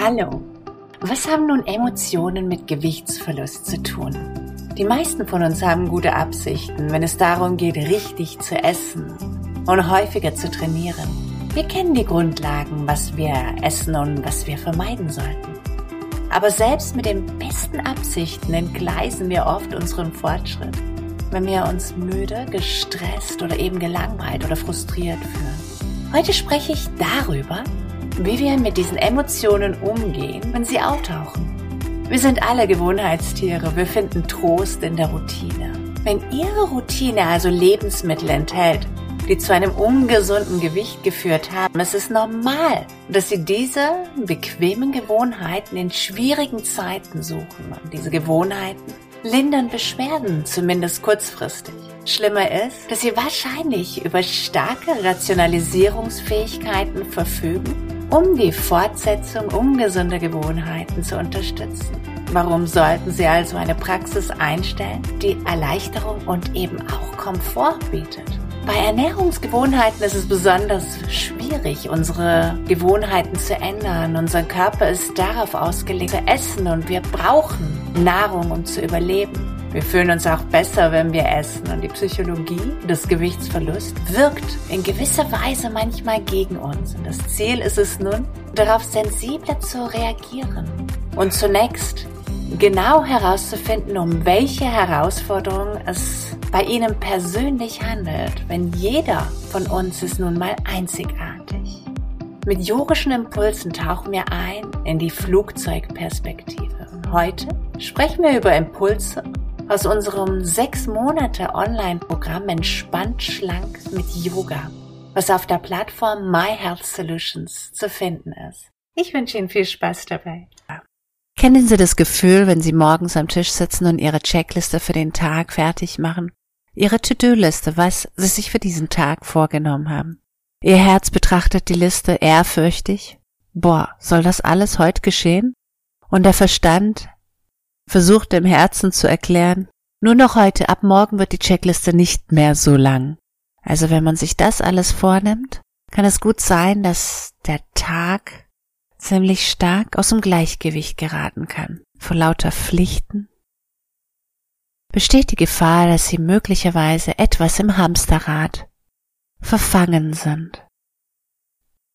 Hallo. Was haben nun Emotionen mit Gewichtsverlust zu tun? Die meisten von uns haben gute Absichten, wenn es darum geht, richtig zu essen und häufiger zu trainieren. Wir kennen die Grundlagen, was wir essen und was wir vermeiden sollten. Aber selbst mit den besten Absichten entgleisen wir oft unseren Fortschritt, wenn wir uns müde, gestresst oder eben gelangweilt oder frustriert fühlen. Heute spreche ich darüber, wie wir mit diesen Emotionen umgehen, wenn sie auftauchen. Wir sind alle Gewohnheitstiere, wir finden Trost in der Routine. Wenn Ihre Routine also Lebensmittel enthält, die zu einem ungesunden Gewicht geführt haben, ist es normal, dass Sie diese bequemen Gewohnheiten in schwierigen Zeiten suchen. Und diese Gewohnheiten lindern Beschwerden, zumindest kurzfristig. Schlimmer ist, dass Sie wahrscheinlich über starke Rationalisierungsfähigkeiten verfügen um die Fortsetzung ungesunder Gewohnheiten zu unterstützen. Warum sollten Sie also eine Praxis einstellen, die Erleichterung und eben auch Komfort bietet? Bei Ernährungsgewohnheiten ist es besonders schwierig, unsere Gewohnheiten zu ändern. Unser Körper ist darauf ausgelegt zu essen und wir brauchen Nahrung, um zu überleben. Wir fühlen uns auch besser, wenn wir essen und die Psychologie des Gewichtsverlusts wirkt in gewisser Weise manchmal gegen uns. Und das Ziel ist es nun, darauf sensibler zu reagieren und zunächst genau herauszufinden, um welche Herausforderungen es bei Ihnen persönlich handelt, wenn jeder von uns ist nun mal einzigartig. Mit yogischen Impulsen tauchen wir ein in die Flugzeugperspektive. Heute sprechen wir über Impulse aus unserem sechs Monate Online-Programm Entspannt Schlank mit Yoga, was auf der Plattform My Health Solutions zu finden ist. Ich wünsche Ihnen viel Spaß dabei. Kennen Sie das Gefühl, wenn Sie morgens am Tisch sitzen und Ihre Checkliste für den Tag fertig machen? Ihre To-Do-Liste, was Sie sich für diesen Tag vorgenommen haben. Ihr Herz betrachtet die Liste ehrfürchtig. Boah, soll das alles heute geschehen? Und der Verstand versucht dem Herzen zu erklären, nur noch heute, ab morgen wird die Checkliste nicht mehr so lang. Also wenn man sich das alles vornimmt, kann es gut sein, dass der Tag ziemlich stark aus dem Gleichgewicht geraten kann. Vor lauter Pflichten besteht die Gefahr, dass sie möglicherweise etwas im Hamsterrad verfangen sind.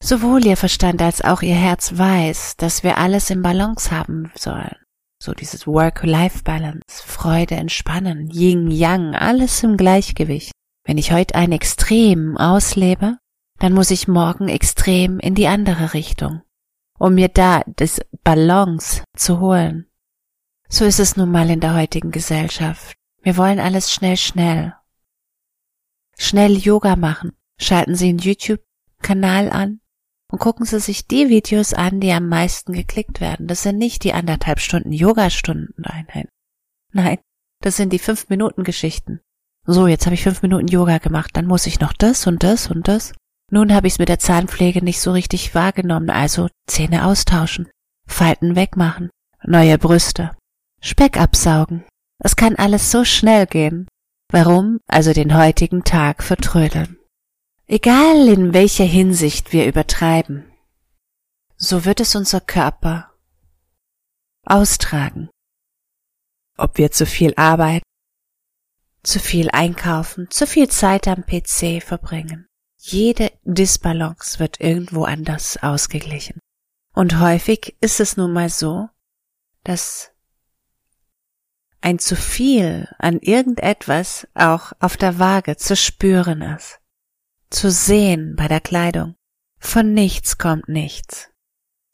Sowohl ihr Verstand als auch ihr Herz weiß, dass wir alles im Balance haben sollen. So dieses Work-Life-Balance, Freude, Entspannen, Yin, Yang, alles im Gleichgewicht. Wenn ich heute ein Extrem auslebe, dann muss ich morgen extrem in die andere Richtung, um mir da das Balance zu holen. So ist es nun mal in der heutigen Gesellschaft. Wir wollen alles schnell, schnell. Schnell Yoga machen. Schalten Sie einen YouTube-Kanal an, und gucken Sie sich die Videos an, die am meisten geklickt werden. Das sind nicht die anderthalb Stunden Yoga-Stunden Einheiten. Nein, das sind die fünf Minuten Geschichten. So, jetzt habe ich fünf Minuten Yoga gemacht, dann muss ich noch das und das und das. Nun habe ich es mit der Zahnpflege nicht so richtig wahrgenommen, also Zähne austauschen, Falten wegmachen, neue Brüste, Speck absaugen. Es kann alles so schnell gehen. Warum also den heutigen Tag vertrödeln? Egal in welcher Hinsicht wir übertreiben, so wird es unser Körper austragen. Ob wir zu viel arbeiten, zu viel einkaufen, zu viel Zeit am PC verbringen. Jede Disbalance wird irgendwo anders ausgeglichen. Und häufig ist es nun mal so, dass ein zu viel an irgendetwas auch auf der Waage zu spüren ist zu sehen bei der Kleidung. Von nichts kommt nichts.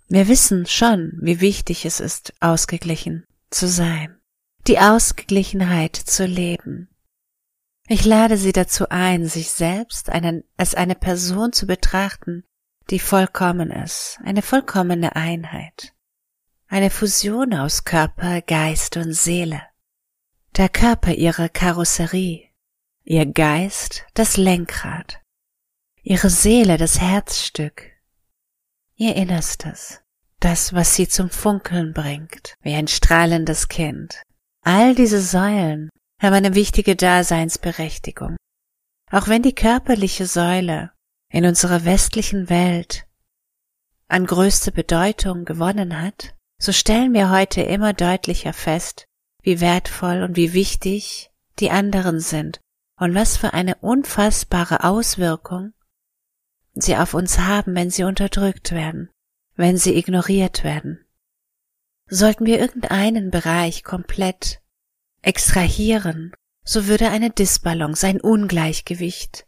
Wir wissen schon, wie wichtig es ist, ausgeglichen zu sein, die Ausgeglichenheit zu leben. Ich lade Sie dazu ein, sich selbst einen, als eine Person zu betrachten, die vollkommen ist, eine vollkommene Einheit, eine Fusion aus Körper, Geist und Seele. Der Körper ihre Karosserie, ihr Geist das Lenkrad, ihre Seele das Herzstück, ihr Innerstes, das, was sie zum Funkeln bringt, wie ein strahlendes Kind. All diese Säulen haben eine wichtige Daseinsberechtigung. Auch wenn die körperliche Säule in unserer westlichen Welt an größte Bedeutung gewonnen hat, so stellen wir heute immer deutlicher fest, wie wertvoll und wie wichtig die anderen sind und was für eine unfassbare Auswirkung sie auf uns haben, wenn sie unterdrückt werden, wenn sie ignoriert werden. Sollten wir irgendeinen Bereich komplett extrahieren, so würde eine Disbalance, ein Ungleichgewicht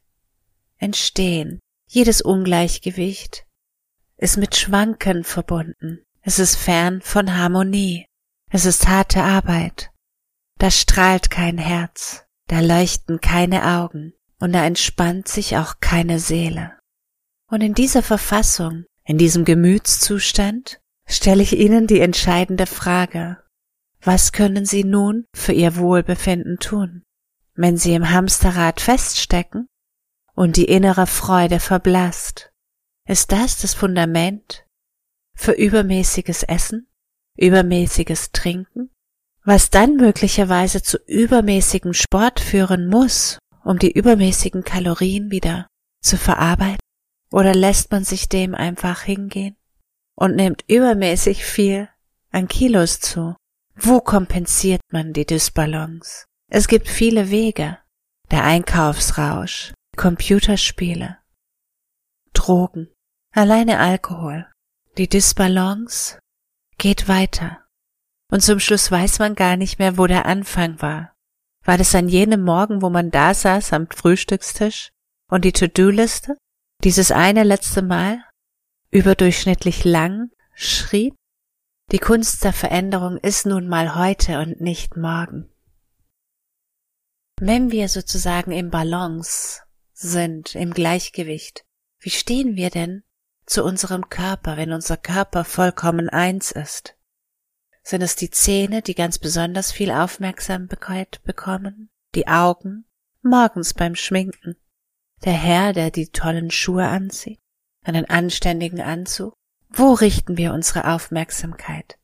entstehen. Jedes Ungleichgewicht ist mit Schwanken verbunden. Es ist fern von Harmonie. Es ist harte Arbeit. Da strahlt kein Herz, da leuchten keine Augen und da entspannt sich auch keine Seele. Und in dieser Verfassung, in diesem Gemütszustand, stelle ich Ihnen die entscheidende Frage. Was können Sie nun für Ihr Wohlbefinden tun? Wenn Sie im Hamsterrad feststecken und die innere Freude verblasst, ist das das Fundament für übermäßiges Essen, übermäßiges Trinken, was dann möglicherweise zu übermäßigem Sport führen muss, um die übermäßigen Kalorien wieder zu verarbeiten? Oder lässt man sich dem einfach hingehen und nimmt übermäßig viel an Kilos zu? Wo kompensiert man die Dysbalance? Es gibt viele Wege. Der Einkaufsrausch, Computerspiele, Drogen, alleine Alkohol. Die Dysbalance geht weiter. Und zum Schluss weiß man gar nicht mehr, wo der Anfang war. War das an jenem Morgen, wo man da saß am Frühstückstisch und die To-Do-Liste, dieses eine letzte Mal, überdurchschnittlich lang schrieb? Die Kunst der Veränderung ist nun mal heute und nicht morgen. Wenn wir sozusagen im Balance sind, im Gleichgewicht, wie stehen wir denn zu unserem Körper, wenn unser Körper vollkommen eins ist? Sind es die Zähne, die ganz besonders viel Aufmerksamkeit bekommen? Die Augen? Morgens beim Schminken? Der Herr, der die tollen Schuhe anzieht? Einen anständigen Anzug? Wo richten wir unsere Aufmerksamkeit?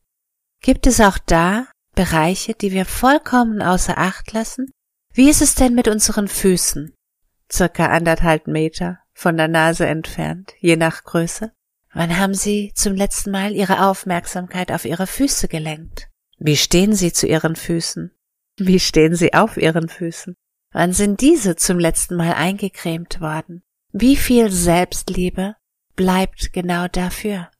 Gibt es auch da Bereiche, die wir vollkommen außer Acht lassen wie ist es denn mit unseren Füßen? Circa anderthalb Meter von der Nase entfernt, je nach Größe. Wann haben Sie zum letzten Mal Ihre Aufmerksamkeit auf Ihre Füße gelenkt? Wie stehen Sie zu Ihren Füßen? Wie stehen Sie auf Ihren Füßen? Wann sind diese zum letzten Mal eingecremt worden? Wie viel Selbstliebe bleibt genau dafür?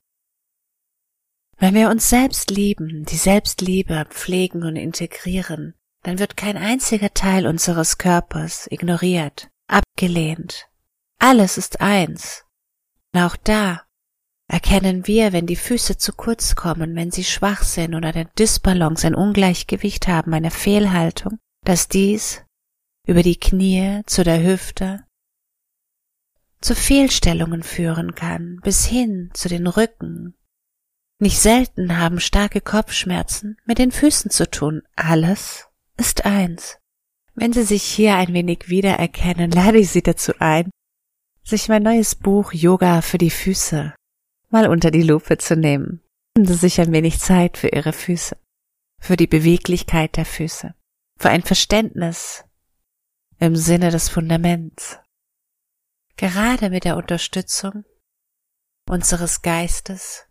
Wenn wir uns selbst lieben, die Selbstliebe pflegen und integrieren, dann wird kein einziger Teil unseres Körpers ignoriert, abgelehnt. Alles ist eins. Und auch da erkennen wir, wenn die Füße zu kurz kommen, wenn sie schwach sind oder der Dysbalance, ein Ungleichgewicht haben, eine Fehlhaltung, dass dies über die Knie zu der Hüfte zu Fehlstellungen führen kann, bis hin zu den Rücken. Nicht selten haben starke Kopfschmerzen mit den Füßen zu tun. Alles ist eins. Wenn Sie sich hier ein wenig wiedererkennen, lade ich Sie dazu ein, sich mein neues Buch Yoga für die Füße mal unter die Lupe zu nehmen. Nehmen Sie sich ein wenig Zeit für Ihre Füße, für die Beweglichkeit der Füße, für ein Verständnis im Sinne des Fundaments. Gerade mit der Unterstützung unseres Geistes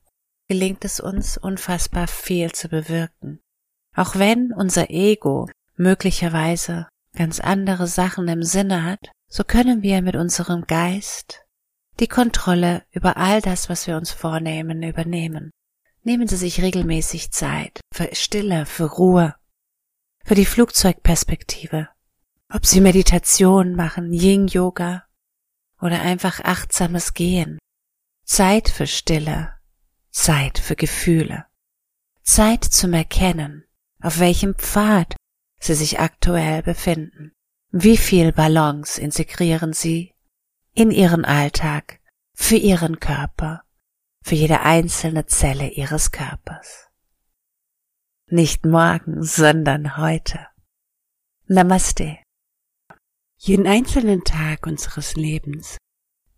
gelingt es uns unfassbar viel zu bewirken. Auch wenn unser Ego möglicherweise ganz andere Sachen im Sinne hat, so können wir mit unserem Geist die Kontrolle über all das, was wir uns vornehmen, übernehmen. Nehmen Sie sich regelmäßig Zeit für Stille, für Ruhe, für die Flugzeugperspektive. Ob Sie Meditation machen, Yin-Yoga oder einfach achtsames Gehen. Zeit für Stille, Zeit für Gefühle, Zeit zum Erkennen, auf welchem Pfad Sie sich aktuell befinden. Wie viel Balance integrieren Sie in Ihren Alltag, für Ihren Körper, für jede einzelne Zelle Ihres Körpers? Nicht morgen, sondern heute. Namaste. Jeden einzelnen Tag unseres Lebens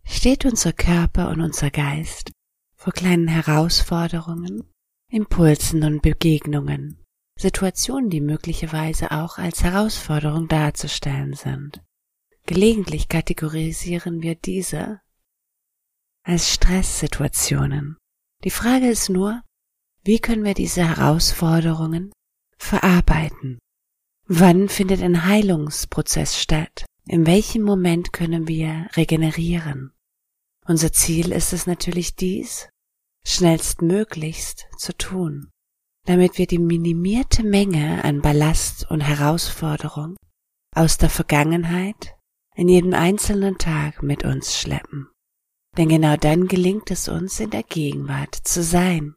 steht unser Körper und unser Geist vor kleinen Herausforderungen, Impulsen und Begegnungen, Situationen, die möglicherweise auch als Herausforderung darzustellen sind. Gelegentlich kategorisieren wir diese als Stresssituationen Die Frage ist nur, wie können wir diese Herausforderungen verarbeiten? Wann findet ein Heilungsprozess statt? In welchem Moment können wir regenerieren? Unser Ziel ist es natürlich dies, schnellstmöglichst zu tun, damit wir die minimierte Menge an Ballast und Herausforderung aus der Vergangenheit in jedem einzelnen Tag mit uns schleppen. Denn genau dann gelingt es uns in der Gegenwart zu sein.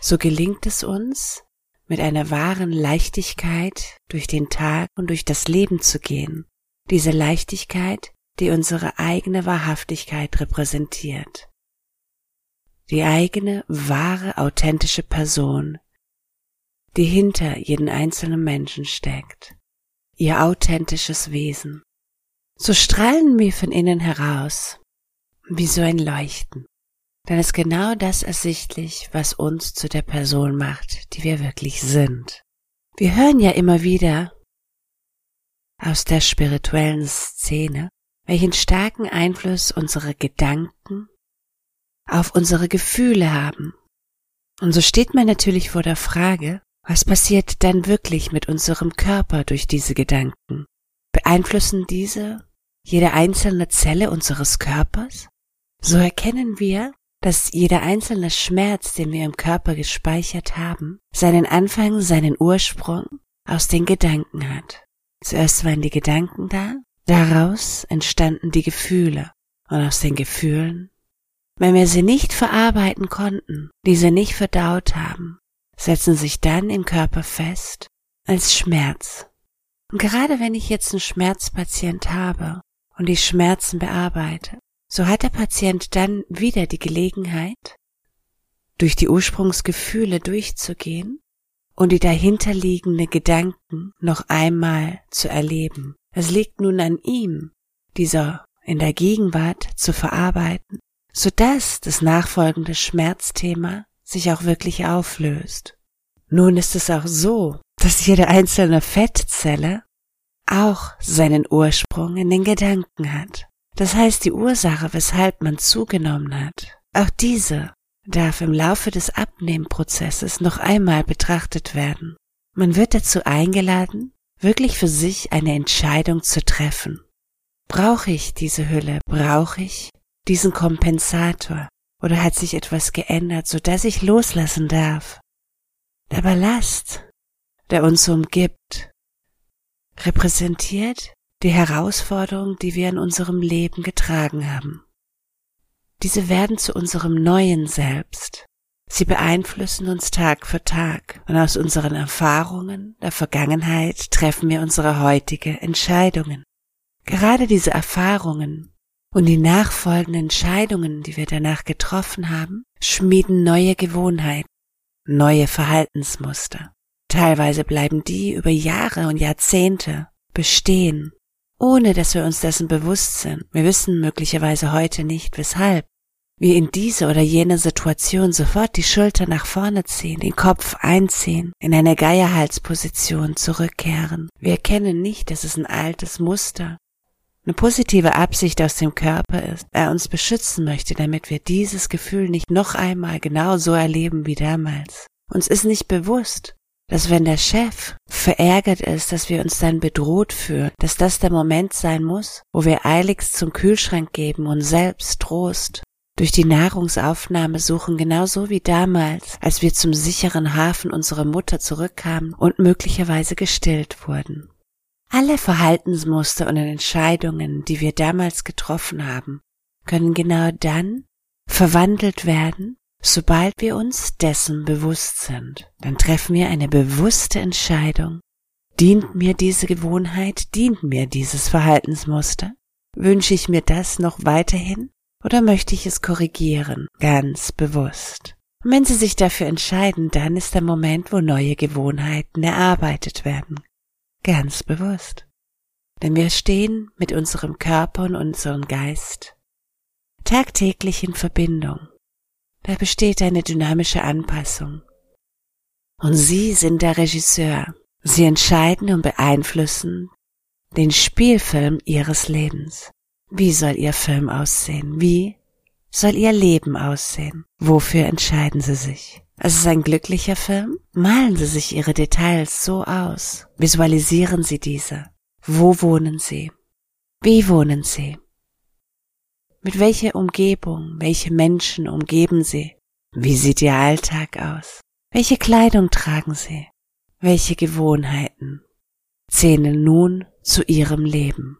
So gelingt es uns, mit einer wahren Leichtigkeit durch den Tag und durch das Leben zu gehen. Diese Leichtigkeit, die unsere eigene Wahrhaftigkeit repräsentiert. Die eigene, wahre, authentische Person, die hinter jeden einzelnen Menschen steckt. Ihr authentisches Wesen. So strahlen wir von innen heraus, wie so ein Leuchten. Dann ist genau das ersichtlich, was uns zu der Person macht, die wir wirklich sind. Wir hören ja immer wieder aus der spirituellen Szene, welchen starken Einfluss unsere Gedanken auf unsere Gefühle haben. Und so steht man natürlich vor der Frage, was passiert dann wirklich mit unserem Körper durch diese Gedanken? Beeinflussen diese jede einzelne Zelle unseres Körpers? So erkennen wir, dass jeder einzelne Schmerz, den wir im Körper gespeichert haben, seinen Anfang, seinen Ursprung aus den Gedanken hat. Zuerst waren die Gedanken da, daraus entstanden die Gefühle und aus den Gefühlen, wenn wir sie nicht verarbeiten konnten, diese nicht verdaut haben, setzen sich dann im Körper fest als Schmerz. Und gerade wenn ich jetzt einen Schmerzpatient habe und die Schmerzen bearbeite, so hat der Patient dann wieder die Gelegenheit, durch die Ursprungsgefühle durchzugehen und die dahinterliegende Gedanken noch einmal zu erleben. Es liegt nun an ihm, dieser in der Gegenwart zu verarbeiten, so dass das nachfolgende Schmerzthema sich auch wirklich auflöst. Nun ist es auch so, dass jede einzelne Fettzelle auch seinen Ursprung in den Gedanken hat. Das heißt, die Ursache, weshalb man zugenommen hat, auch diese darf im Laufe des Abnehmprozesses noch einmal betrachtet werden. Man wird dazu eingeladen, wirklich für sich eine Entscheidung zu treffen. Brauche ich diese Hülle? Brauche ich diesen Kompensator? Oder hat sich etwas geändert, so dass ich loslassen darf? Der Ballast, der uns umgibt, repräsentiert die Herausforderung, die wir in unserem Leben getragen haben. Diese werden zu unserem neuen Selbst. Sie beeinflussen uns Tag für Tag und aus unseren Erfahrungen der Vergangenheit treffen wir unsere heutige Entscheidungen. Gerade diese Erfahrungen und die nachfolgenden Entscheidungen, die wir danach getroffen haben, schmieden neue Gewohnheiten, neue Verhaltensmuster. Teilweise bleiben die über Jahre und Jahrzehnte bestehen ohne dass wir uns dessen bewusst sind. Wir wissen möglicherweise heute nicht, weshalb wir in diese oder jene Situation sofort die Schulter nach vorne ziehen, den Kopf einziehen, in eine Geierhalsposition zurückkehren. Wir erkennen nicht, dass es ein altes Muster, eine positive Absicht aus dem Körper ist, er uns beschützen möchte, damit wir dieses Gefühl nicht noch einmal genau so erleben wie damals. Uns ist nicht bewusst, dass wenn der Chef verärgert ist, dass wir uns dann bedroht fühlen, dass das der Moment sein muss, wo wir eiligst zum Kühlschrank geben und selbst Trost durch die Nahrungsaufnahme suchen, genauso wie damals, als wir zum sicheren Hafen unserer Mutter zurückkamen und möglicherweise gestillt wurden. Alle Verhaltensmuster und Entscheidungen, die wir damals getroffen haben, können genau dann verwandelt werden Sobald wir uns dessen bewusst sind, dann treffen wir eine bewusste Entscheidung. Dient mir diese Gewohnheit, dient mir dieses Verhaltensmuster? Wünsche ich mir das noch weiterhin oder möchte ich es korrigieren, ganz bewusst? Und wenn Sie sich dafür entscheiden, dann ist der Moment, wo neue Gewohnheiten erarbeitet werden, ganz bewusst. Denn wir stehen mit unserem Körper und unserem Geist tagtäglich in Verbindung da besteht eine dynamische Anpassung. Und Sie sind der Regisseur. Sie entscheiden und beeinflussen den Spielfilm Ihres Lebens. Wie soll Ihr Film aussehen? Wie soll Ihr Leben aussehen? Wofür entscheiden Sie sich? Es ist ein glücklicher Film? Malen Sie sich Ihre Details so aus. Visualisieren Sie diese. Wo wohnen Sie? Wie wohnen Sie? Mit welcher Umgebung, welche Menschen umgeben Sie? Wie sieht Ihr Alltag aus? Welche Kleidung tragen Sie? Welche Gewohnheiten zählen nun zu Ihrem Leben?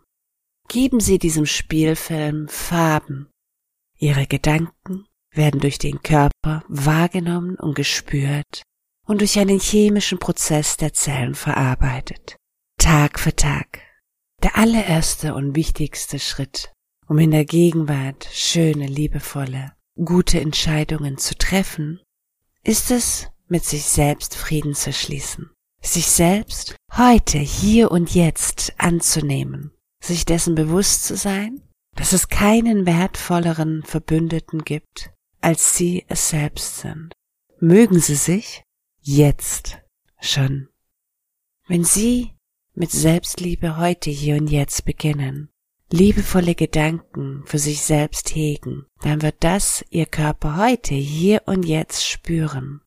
Geben Sie diesem Spielfilm Farben. Ihre Gedanken werden durch den Körper wahrgenommen und gespürt und durch einen chemischen Prozess der Zellen verarbeitet. Tag für Tag. Der allererste und wichtigste Schritt, um in der Gegenwart schöne, liebevolle, gute Entscheidungen zu treffen, ist es, mit sich selbst Frieden zu schließen, sich selbst heute, hier und jetzt anzunehmen, sich dessen bewusst zu sein, dass es keinen wertvolleren Verbündeten gibt, als sie es selbst sind. Mögen sie sich jetzt schon. Wenn sie mit Selbstliebe heute, hier und jetzt beginnen, liebevolle Gedanken für sich selbst hegen, dann wird das ihr Körper heute, hier und jetzt spüren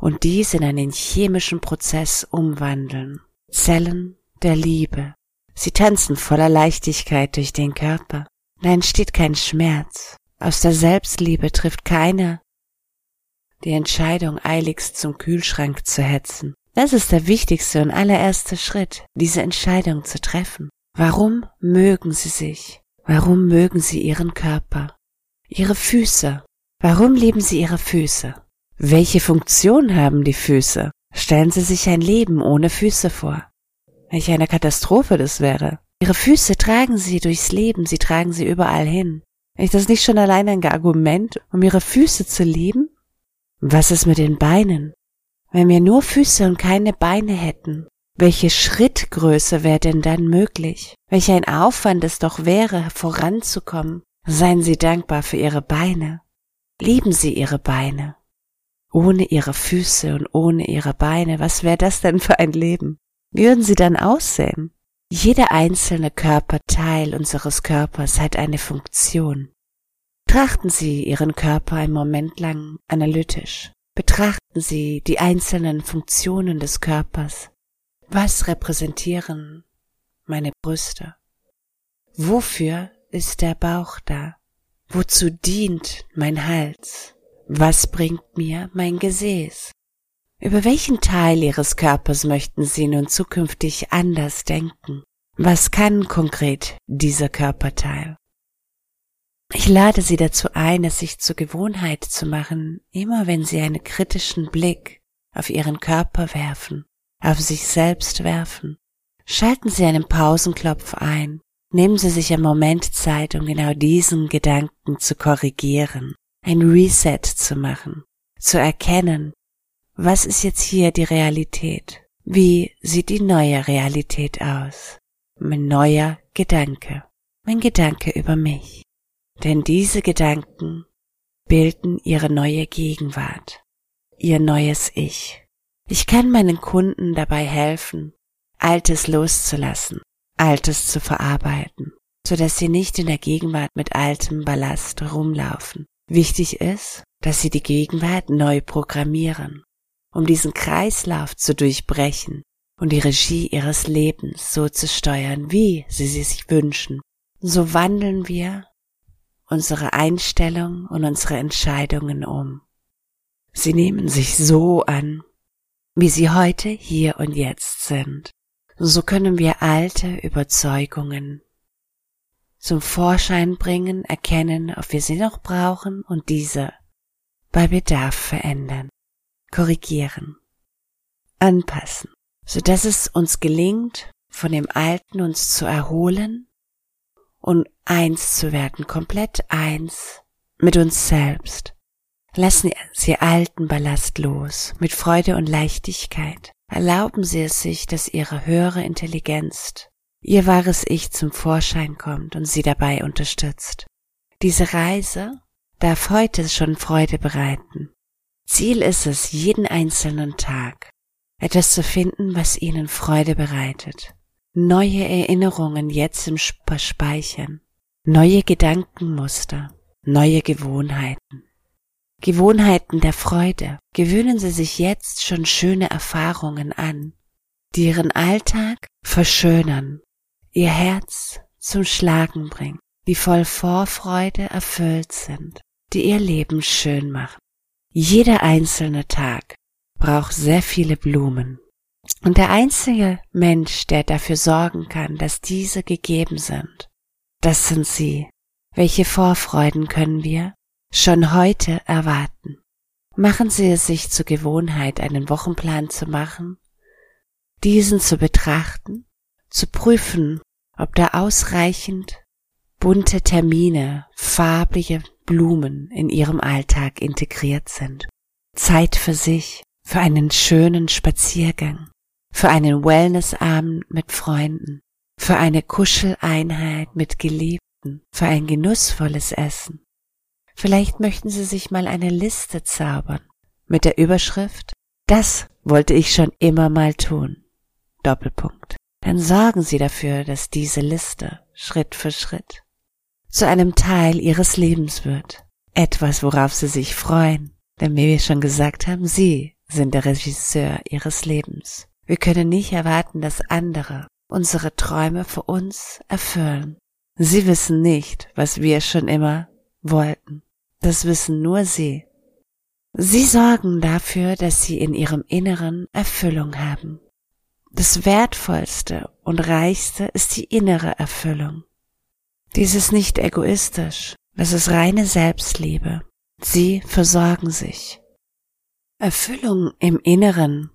und dies in einen chemischen Prozess umwandeln. Zellen der Liebe. Sie tanzen voller Leichtigkeit durch den Körper. Da entsteht kein Schmerz. Aus der Selbstliebe trifft keiner die Entscheidung, eiligst zum Kühlschrank zu hetzen. Das ist der wichtigste und allererste Schritt, diese Entscheidung zu treffen. Warum mögen Sie sich? Warum mögen Sie Ihren Körper? Ihre Füße. Warum lieben Sie Ihre Füße? Welche Funktion haben die Füße? Stellen Sie sich ein Leben ohne Füße vor. Welch eine Katastrophe das wäre. Ihre Füße tragen Sie durchs Leben, sie tragen Sie überall hin. Ist das nicht schon allein ein Argument, um Ihre Füße zu lieben? Was ist mit den Beinen? Wenn wir nur Füße und keine Beine hätten, welche Schrittgröße wäre denn dann möglich? Welch ein Aufwand es doch wäre, voranzukommen. Seien Sie dankbar für Ihre Beine. Lieben Sie Ihre Beine. Ohne Ihre Füße und ohne Ihre Beine, was wäre das denn für ein Leben? Wie würden Sie dann aussehen? Jeder einzelne Körperteil unseres Körpers hat eine Funktion. Betrachten Sie Ihren Körper einen Moment lang analytisch. Betrachten Sie die einzelnen Funktionen des Körpers. Was repräsentieren meine Brüste? Wofür ist der Bauch da? Wozu dient mein Hals? Was bringt mir mein Gesäß? Über welchen Teil Ihres Körpers möchten Sie nun zukünftig anders denken? Was kann konkret dieser Körperteil? Ich lade Sie dazu ein, es sich zur Gewohnheit zu machen, immer wenn Sie einen kritischen Blick auf Ihren Körper werfen, auf sich selbst werfen, schalten Sie einen Pausenklopf ein, nehmen Sie sich einen Moment Zeit, um genau diesen Gedanken zu korrigieren, ein Reset zu machen, zu erkennen, was ist jetzt hier die Realität? Wie sieht die neue Realität aus? Mein neuer Gedanke, mein Gedanke über mich. Denn diese Gedanken bilden ihre neue Gegenwart, ihr neues Ich. Ich kann meinen Kunden dabei helfen, Altes loszulassen, Altes zu verarbeiten, so dass sie nicht in der Gegenwart mit altem Ballast rumlaufen. Wichtig ist, dass sie die Gegenwart neu programmieren, um diesen Kreislauf zu durchbrechen und die Regie ihres Lebens so zu steuern, wie sie sie sich wünschen. So wandeln wir unsere Einstellung und unsere Entscheidungen um. Sie nehmen sich so an, wie sie heute, hier und jetzt sind. So können wir alte Überzeugungen zum Vorschein bringen, erkennen, ob wir sie noch brauchen und diese bei Bedarf verändern, korrigieren, anpassen, so dass es uns gelingt, von dem Alten uns zu erholen und eins zu werden, komplett eins mit uns selbst. Lassen Sie alten Ballast los, mit Freude und Leichtigkeit. Erlauben Sie es sich, dass Ihre höhere Intelligenz, Ihr wahres Ich zum Vorschein kommt und Sie dabei unterstützt. Diese Reise darf heute schon Freude bereiten. Ziel ist es, jeden einzelnen Tag etwas zu finden, was Ihnen Freude bereitet neue Erinnerungen jetzt im Speichern, neue Gedankenmuster, neue Gewohnheiten. Gewohnheiten der Freude. Gewöhnen Sie sich jetzt schon schöne Erfahrungen an, die Ihren Alltag verschönern, Ihr Herz zum Schlagen bringen, die voll Vorfreude erfüllt sind, die Ihr Leben schön machen. Jeder einzelne Tag braucht sehr viele Blumen. Und der einzige Mensch, der dafür sorgen kann, dass diese gegeben sind, das sind Sie. Welche Vorfreuden können wir schon heute erwarten? Machen Sie es sich zur Gewohnheit, einen Wochenplan zu machen, diesen zu betrachten, zu prüfen, ob da ausreichend bunte Termine, farbliche Blumen in Ihrem Alltag integriert sind. Zeit für sich, für einen schönen Spaziergang, für einen Wellnessabend mit Freunden, für eine Kuscheleinheit mit Geliebten, für ein genussvolles Essen. Vielleicht möchten Sie sich mal eine Liste zaubern mit der Überschrift Das wollte ich schon immer mal tun. Doppelpunkt. Dann sorgen Sie dafür, dass diese Liste Schritt für Schritt zu einem Teil Ihres Lebens wird. Etwas, worauf Sie sich freuen. Denn wie wir schon gesagt haben, Sie sind der Regisseur Ihres Lebens. Wir können nicht erwarten, dass andere unsere Träume für uns erfüllen. Sie wissen nicht, was wir schon immer wollten. Das wissen nur Sie. Sie sorgen dafür, dass Sie in Ihrem Inneren Erfüllung haben. Das Wertvollste und Reichste ist die innere Erfüllung. Dies ist nicht egoistisch, das ist reine Selbstliebe. Sie versorgen sich. Erfüllung im Inneren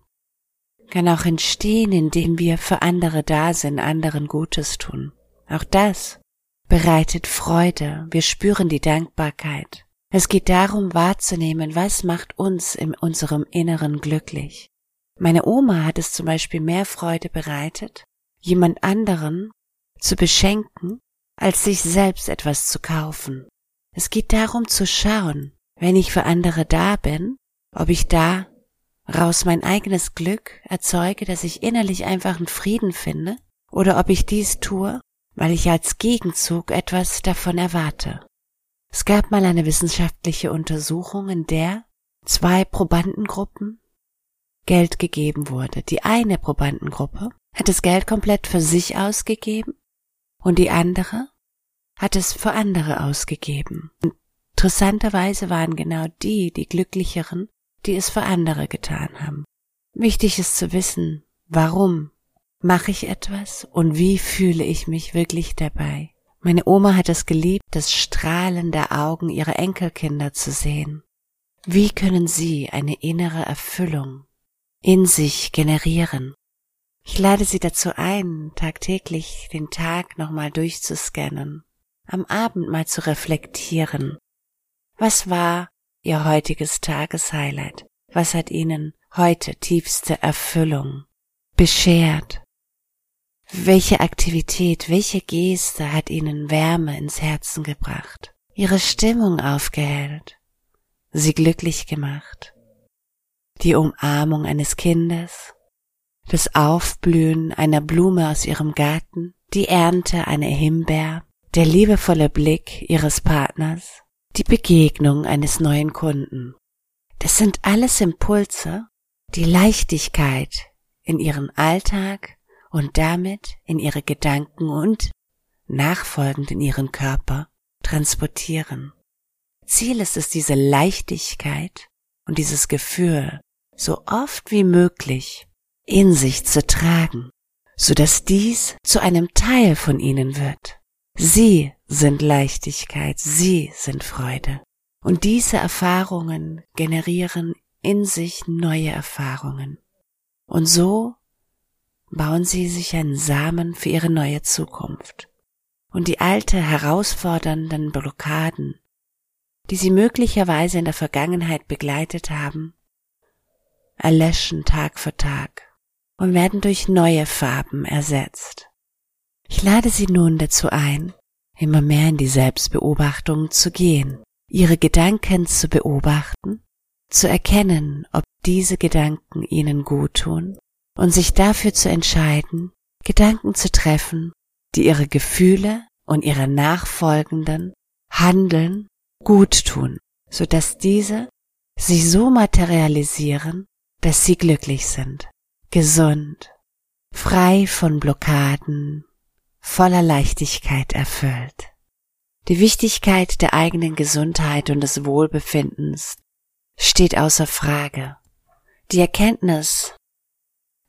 kann auch entstehen, indem wir für andere da sind, anderen Gutes tun. Auch das bereitet Freude, wir spüren die Dankbarkeit. Es geht darum wahrzunehmen, was macht uns in unserem Inneren glücklich. Meine Oma hat es zum Beispiel mehr Freude bereitet, jemand anderen zu beschenken, als sich selbst etwas zu kaufen. Es geht darum zu schauen, wenn ich für andere da bin, ob ich da raus mein eigenes Glück erzeuge, dass ich innerlich einfach einen Frieden finde, oder ob ich dies tue, weil ich als Gegenzug etwas davon erwarte. Es gab mal eine wissenschaftliche Untersuchung, in der zwei Probandengruppen Geld gegeben wurde. Die eine Probandengruppe hat das Geld komplett für sich ausgegeben und die andere hat es für andere ausgegeben. Interessanterweise waren genau die, die glücklicheren, die es für andere getan haben. Wichtig ist zu wissen, warum mache ich etwas und wie fühle ich mich wirklich dabei. Meine Oma hat es geliebt, das Strahlen der Augen ihrer Enkelkinder zu sehen. Wie können Sie eine innere Erfüllung in sich generieren? Ich lade Sie dazu ein, tagtäglich den Tag nochmal durchzuscannen, am Abend mal zu reflektieren. Was war Ihr heutiges Tageshighlight? Was hat Ihnen heute tiefste Erfüllung beschert? Welche Aktivität, welche Geste hat Ihnen Wärme ins Herzen gebracht, Ihre Stimmung aufgehellt, Sie glücklich gemacht? Die Umarmung eines Kindes, das Aufblühen einer Blume aus Ihrem Garten, die Ernte einer Himbeer, der liebevolle Blick Ihres Partners, die Begegnung eines neuen Kunden. Das sind alles Impulse, die Leichtigkeit in ihren Alltag und damit in ihre Gedanken und nachfolgend in ihren Körper transportieren. Ziel ist es, diese Leichtigkeit und dieses Gefühl so oft wie möglich in sich zu tragen, so dass dies zu einem Teil von ihnen wird. Sie sind Leichtigkeit, sie sind Freude. Und diese Erfahrungen generieren in sich neue Erfahrungen. Und so bauen sie sich einen Samen für ihre neue Zukunft. Und die alte herausfordernden Blockaden, die sie möglicherweise in der Vergangenheit begleitet haben, erlöschen Tag für Tag und werden durch neue Farben ersetzt. Ich lade Sie nun dazu ein, immer mehr in die Selbstbeobachtung zu gehen, Ihre Gedanken zu beobachten, zu erkennen, ob diese Gedanken Ihnen gut tun und sich dafür zu entscheiden, Gedanken zu treffen, die Ihre Gefühle und Ihre nachfolgenden Handeln gut tun, so dass diese sich so materialisieren, dass sie glücklich sind, gesund, frei von Blockaden, voller Leichtigkeit erfüllt. Die Wichtigkeit der eigenen Gesundheit und des Wohlbefindens steht außer Frage. Die Erkenntnis,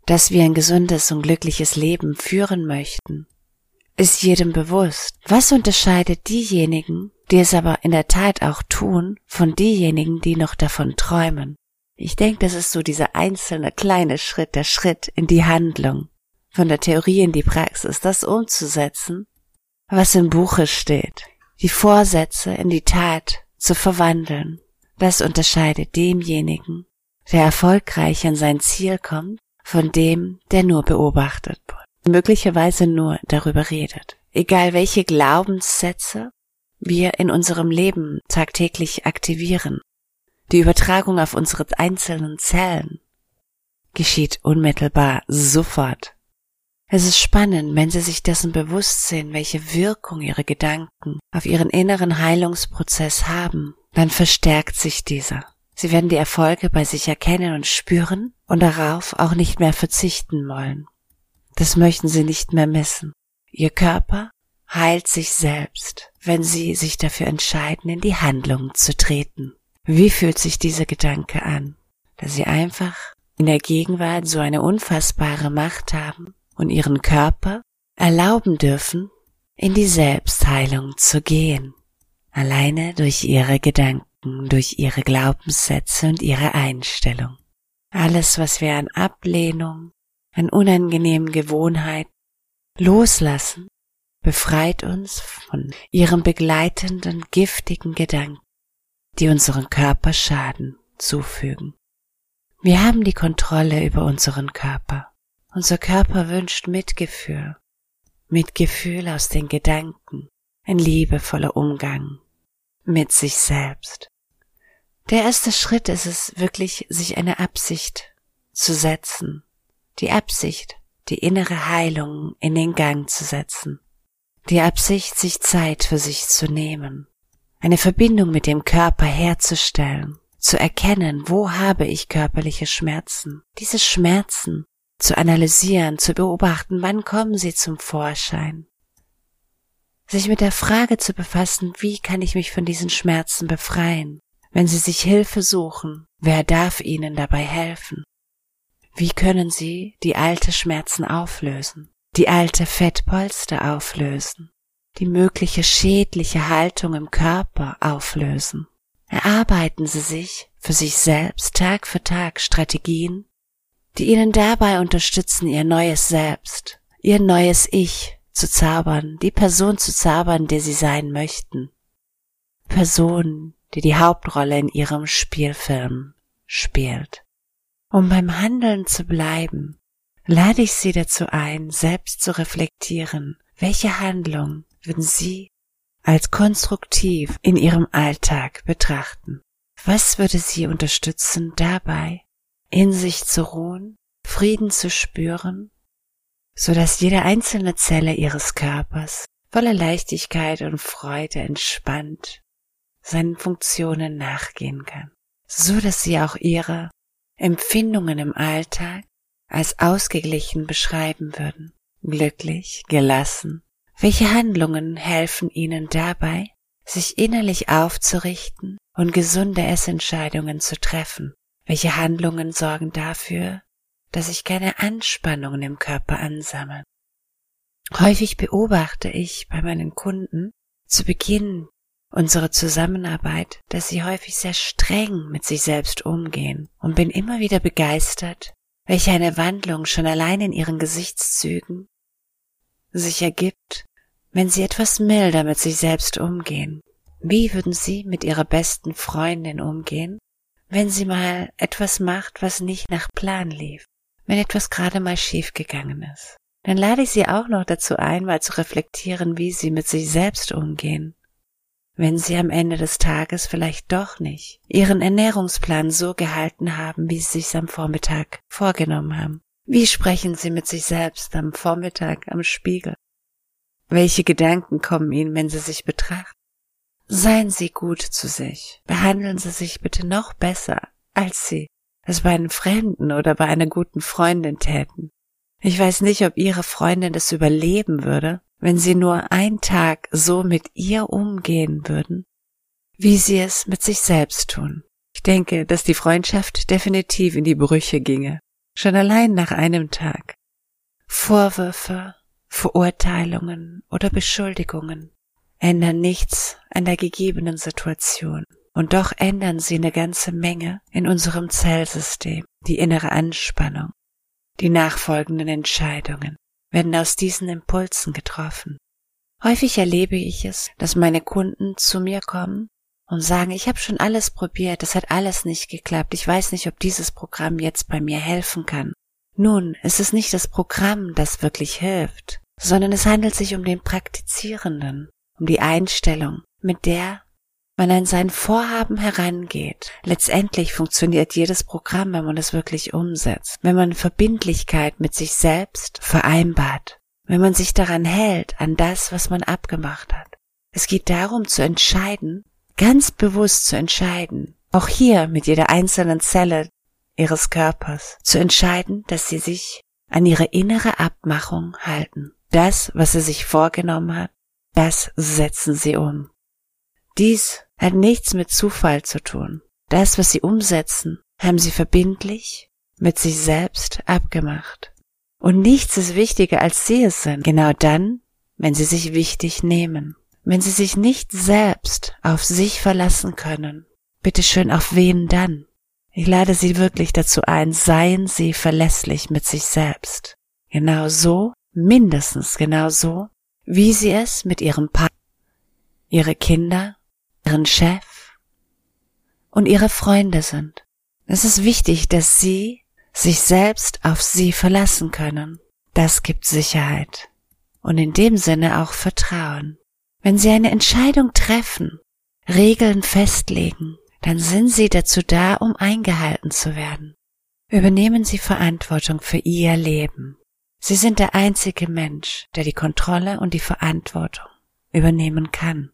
dass wir ein gesundes und glückliches Leben führen möchten, ist jedem bewusst. Was unterscheidet diejenigen, die es aber in der Tat auch tun, von diejenigen, die noch davon träumen? Ich denke, das ist so dieser einzelne kleine Schritt, der Schritt in die Handlung, von der Theorie in die Praxis, das umzusetzen, was im Buche steht, die Vorsätze in die Tat zu verwandeln. Das unterscheidet demjenigen, der erfolgreich an sein Ziel kommt, von dem, der nur beobachtet, möglicherweise nur darüber redet. Egal welche Glaubenssätze wir in unserem Leben tagtäglich aktivieren, die Übertragung auf unsere einzelnen Zellen geschieht unmittelbar sofort. Es ist spannend, wenn Sie sich dessen bewusst sind, welche Wirkung Ihre Gedanken auf Ihren inneren Heilungsprozess haben, dann verstärkt sich dieser. Sie werden die Erfolge bei sich erkennen und spüren und darauf auch nicht mehr verzichten wollen. Das möchten Sie nicht mehr missen. Ihr Körper heilt sich selbst, wenn Sie sich dafür entscheiden, in die Handlung zu treten. Wie fühlt sich dieser Gedanke an? Dass Sie einfach in der Gegenwart so eine unfassbare Macht haben und Ihren Körper erlauben dürfen, in die Selbstheilung zu gehen. Alleine durch Ihre Gedanken durch ihre Glaubenssätze und ihre Einstellung. Alles, was wir an Ablehnung, an unangenehmen Gewohnheiten loslassen, befreit uns von ihren begleitenden giftigen Gedanken, die unseren Körper Schaden zufügen. Wir haben die Kontrolle über unseren Körper. Unser Körper wünscht Mitgefühl, Mitgefühl aus den Gedanken, ein liebevoller Umgang mit sich selbst. Der erste Schritt ist es wirklich, sich eine Absicht zu setzen. Die Absicht, die innere Heilung in den Gang zu setzen. Die Absicht, sich Zeit für sich zu nehmen. Eine Verbindung mit dem Körper herzustellen. Zu erkennen, wo habe ich körperliche Schmerzen. Diese Schmerzen zu analysieren, zu beobachten, wann kommen sie zum Vorschein sich mit der Frage zu befassen, wie kann ich mich von diesen Schmerzen befreien? Wenn Sie sich Hilfe suchen, wer darf Ihnen dabei helfen? Wie können Sie die alte Schmerzen auflösen, die alte Fettpolster auflösen, die mögliche schädliche Haltung im Körper auflösen? Erarbeiten Sie sich für sich selbst Tag für Tag Strategien, die Ihnen dabei unterstützen, Ihr neues Selbst, Ihr neues Ich zu zaubern, die Person zu zaubern, der sie sein möchten. Person, die die Hauptrolle in ihrem Spielfilm spielt. Um beim Handeln zu bleiben, lade ich Sie dazu ein, selbst zu reflektieren, welche Handlung würden Sie als konstruktiv in Ihrem Alltag betrachten. Was würde Sie unterstützen dabei, in sich zu ruhen, Frieden zu spüren so dass jede einzelne Zelle ihres Körpers voller Leichtigkeit und Freude entspannt seinen Funktionen nachgehen kann, so dass sie auch ihre Empfindungen im Alltag als ausgeglichen beschreiben würden, glücklich, gelassen. Welche Handlungen helfen ihnen dabei, sich innerlich aufzurichten und gesunde Essentscheidungen zu treffen? Welche Handlungen sorgen dafür, dass sich keine Anspannungen im Körper ansammeln. Häufig beobachte ich bei meinen Kunden zu Beginn unserer Zusammenarbeit, dass sie häufig sehr streng mit sich selbst umgehen und bin immer wieder begeistert, welche eine Wandlung schon allein in ihren Gesichtszügen sich ergibt, wenn sie etwas milder mit sich selbst umgehen. Wie würden Sie mit Ihrer besten Freundin umgehen, wenn sie mal etwas macht, was nicht nach Plan lief? Wenn etwas gerade mal schief gegangen ist. Dann lade ich Sie auch noch dazu ein, mal zu reflektieren, wie Sie mit sich selbst umgehen. Wenn Sie am Ende des Tages vielleicht doch nicht Ihren Ernährungsplan so gehalten haben, wie Sie sich am Vormittag vorgenommen haben. Wie sprechen Sie mit sich selbst am Vormittag am Spiegel? Welche Gedanken kommen Ihnen, wenn Sie sich betrachten? Seien Sie gut zu sich. Behandeln Sie sich bitte noch besser, als Sie es bei einem Fremden oder bei einer guten Freundin täten. Ich weiß nicht, ob Ihre Freundin es überleben würde, wenn Sie nur einen Tag so mit ihr umgehen würden, wie Sie es mit sich selbst tun. Ich denke, dass die Freundschaft definitiv in die Brüche ginge, schon allein nach einem Tag. Vorwürfe, Verurteilungen oder Beschuldigungen ändern nichts an der gegebenen Situation. Und doch ändern sie eine ganze Menge in unserem Zellsystem. Die innere Anspannung, die nachfolgenden Entscheidungen werden aus diesen Impulsen getroffen. Häufig erlebe ich es, dass meine Kunden zu mir kommen und sagen, ich habe schon alles probiert, es hat alles nicht geklappt, ich weiß nicht, ob dieses Programm jetzt bei mir helfen kann. Nun, es ist nicht das Programm, das wirklich hilft, sondern es handelt sich um den Praktizierenden, um die Einstellung, mit der man an sein Vorhaben herangeht. Letztendlich funktioniert jedes Programm, wenn man es wirklich umsetzt, wenn man Verbindlichkeit mit sich selbst vereinbart, wenn man sich daran hält, an das, was man abgemacht hat. Es geht darum zu entscheiden, ganz bewusst zu entscheiden, auch hier mit jeder einzelnen Zelle ihres Körpers, zu entscheiden, dass sie sich an ihre innere Abmachung halten. Das, was sie sich vorgenommen hat, das setzen sie um. Dies hat nichts mit Zufall zu tun. Das, was sie umsetzen, haben sie verbindlich mit sich selbst abgemacht. Und nichts ist wichtiger, als sie es sind. Genau dann, wenn sie sich wichtig nehmen. Wenn sie sich nicht selbst auf sich verlassen können. Bitte schön, auf wen dann? Ich lade Sie wirklich dazu ein, seien Sie verlässlich mit sich selbst. Genau so, mindestens genau so, wie Sie es mit Ihrem Partner, Ihre Kinder ihren Chef und ihre Freunde sind. Es ist wichtig, dass sie sich selbst auf sie verlassen können. Das gibt Sicherheit und in dem Sinne auch Vertrauen. Wenn sie eine Entscheidung treffen, Regeln festlegen, dann sind sie dazu da, um eingehalten zu werden. Übernehmen Sie Verantwortung für Ihr Leben. Sie sind der einzige Mensch, der die Kontrolle und die Verantwortung übernehmen kann.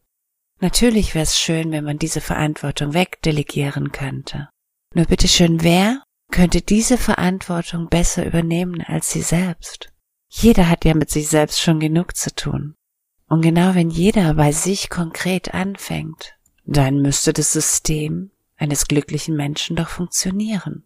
Natürlich wäre es schön, wenn man diese Verantwortung wegdelegieren könnte. Nur bitteschön, wer könnte diese Verantwortung besser übernehmen als sie selbst? Jeder hat ja mit sich selbst schon genug zu tun. Und genau wenn jeder bei sich konkret anfängt, dann müsste das System eines glücklichen Menschen doch funktionieren.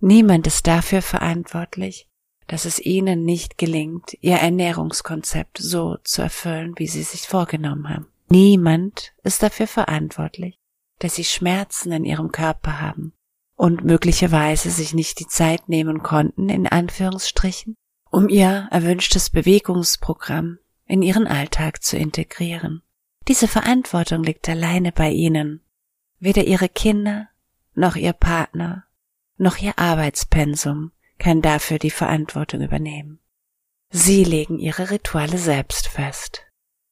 Niemand ist dafür verantwortlich, dass es ihnen nicht gelingt, ihr Ernährungskonzept so zu erfüllen, wie sie sich vorgenommen haben. Niemand ist dafür verantwortlich, dass sie Schmerzen in ihrem Körper haben und möglicherweise sich nicht die Zeit nehmen konnten, in Anführungsstrichen, um ihr erwünschtes Bewegungsprogramm in ihren Alltag zu integrieren. Diese Verantwortung liegt alleine bei ihnen. Weder ihre Kinder, noch ihr Partner, noch ihr Arbeitspensum kann dafür die Verantwortung übernehmen. Sie legen ihre Rituale selbst fest.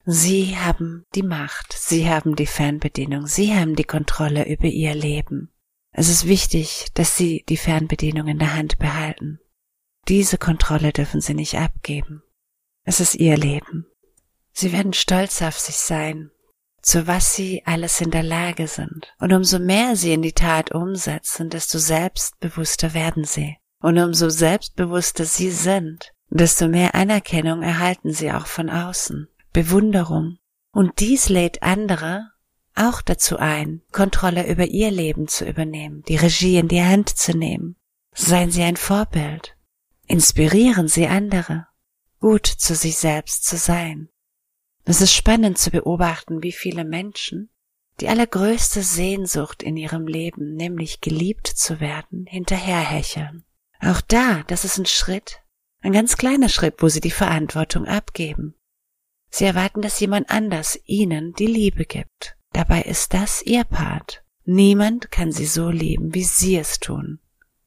Sie haben die Macht, Sie haben die Fernbedienung, Sie haben die Kontrolle über Ihr Leben. Es ist wichtig, dass Sie die Fernbedienung in der Hand behalten. Diese Kontrolle dürfen Sie nicht abgeben. Es ist Ihr Leben. Sie werden stolz auf sich sein, zu was Sie alles in der Lage sind. Und umso mehr Sie in die Tat umsetzen, desto selbstbewusster werden Sie. Und umso selbstbewusster Sie sind, desto mehr Anerkennung erhalten Sie auch von außen. Bewunderung. Und dies lädt andere auch dazu ein, Kontrolle über ihr Leben zu übernehmen, die Regie in die Hand zu nehmen. Seien Sie ein Vorbild. Inspirieren Sie andere, gut zu sich selbst zu sein. Es ist spannend zu beobachten, wie viele Menschen die allergrößte Sehnsucht in ihrem Leben, nämlich geliebt zu werden, hinterherhecheln. Auch da, das ist ein Schritt, ein ganz kleiner Schritt, wo sie die Verantwortung abgeben. Sie erwarten, dass jemand anders ihnen die Liebe gibt. Dabei ist das ihr Part. Niemand kann sie so lieben, wie sie es tun.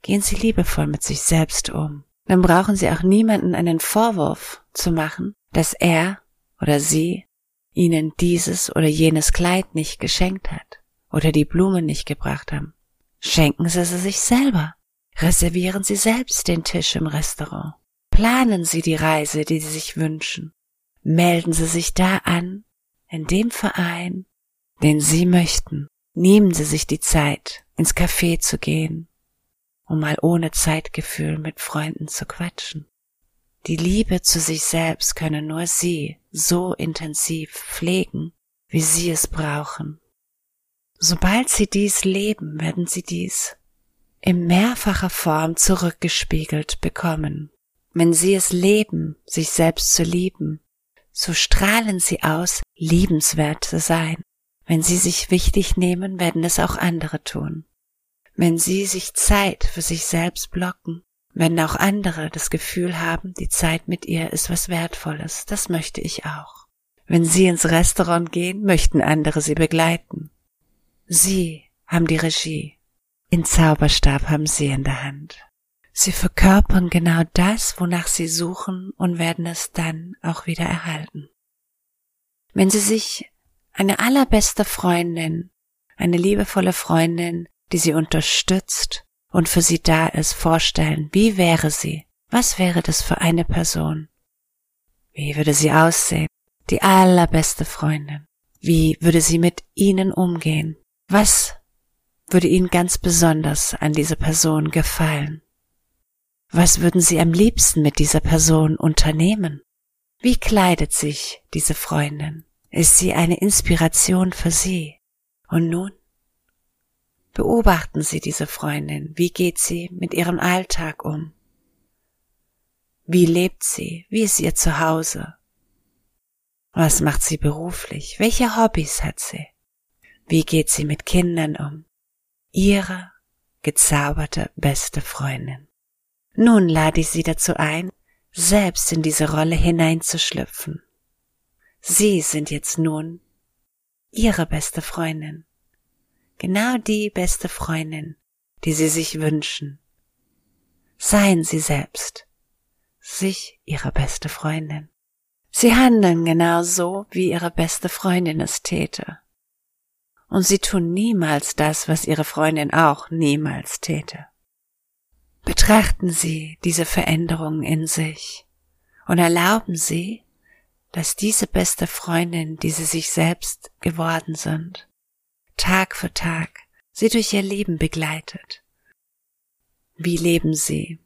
Gehen Sie liebevoll mit sich selbst um. Dann brauchen Sie auch niemanden einen Vorwurf zu machen, dass er oder sie Ihnen dieses oder jenes Kleid nicht geschenkt hat oder die Blumen nicht gebracht haben. Schenken Sie sie sich selber. Reservieren Sie selbst den Tisch im Restaurant. Planen Sie die Reise, die Sie sich wünschen melden Sie sich da an, in dem Verein, den Sie möchten. Nehmen Sie sich die Zeit, ins Café zu gehen, um mal ohne Zeitgefühl mit Freunden zu quatschen. Die Liebe zu sich selbst können nur Sie so intensiv pflegen, wie Sie es brauchen. Sobald Sie dies leben, werden Sie dies in mehrfacher Form zurückgespiegelt bekommen. Wenn Sie es leben, sich selbst zu lieben, so strahlen Sie aus, liebenswert zu sein. Wenn Sie sich wichtig nehmen, werden es auch andere tun. Wenn Sie sich Zeit für sich selbst blocken, werden auch andere das Gefühl haben, die Zeit mit ihr ist was Wertvolles. Das möchte ich auch. Wenn Sie ins Restaurant gehen, möchten andere Sie begleiten. Sie haben die Regie. Den Zauberstab haben Sie in der Hand. Sie verkörpern genau das, wonach Sie suchen und werden es dann auch wieder erhalten. Wenn Sie sich eine allerbeste Freundin, eine liebevolle Freundin, die Sie unterstützt und für Sie da ist, vorstellen, wie wäre sie? Was wäre das für eine Person? Wie würde sie aussehen? Die allerbeste Freundin. Wie würde sie mit Ihnen umgehen? Was würde Ihnen ganz besonders an dieser Person gefallen? Was würden Sie am liebsten mit dieser Person unternehmen? Wie kleidet sich diese Freundin? Ist sie eine Inspiration für Sie? Und nun? Beobachten Sie diese Freundin. Wie geht sie mit ihrem Alltag um? Wie lebt sie? Wie ist ihr Zuhause? Was macht sie beruflich? Welche Hobbys hat sie? Wie geht sie mit Kindern um? Ihre gezauberte beste Freundin. Nun lade ich Sie dazu ein, selbst in diese Rolle hineinzuschlüpfen. Sie sind jetzt nun Ihre beste Freundin. Genau die beste Freundin, die Sie sich wünschen. Seien Sie selbst, sich Ihre beste Freundin. Sie handeln genau so, wie Ihre beste Freundin es täte. Und Sie tun niemals das, was Ihre Freundin auch niemals täte. Betrachten Sie diese Veränderungen in sich und erlauben Sie, dass diese beste Freundin, die Sie sich selbst geworden sind, Tag für Tag Sie durch Ihr Leben begleitet. Wie leben Sie?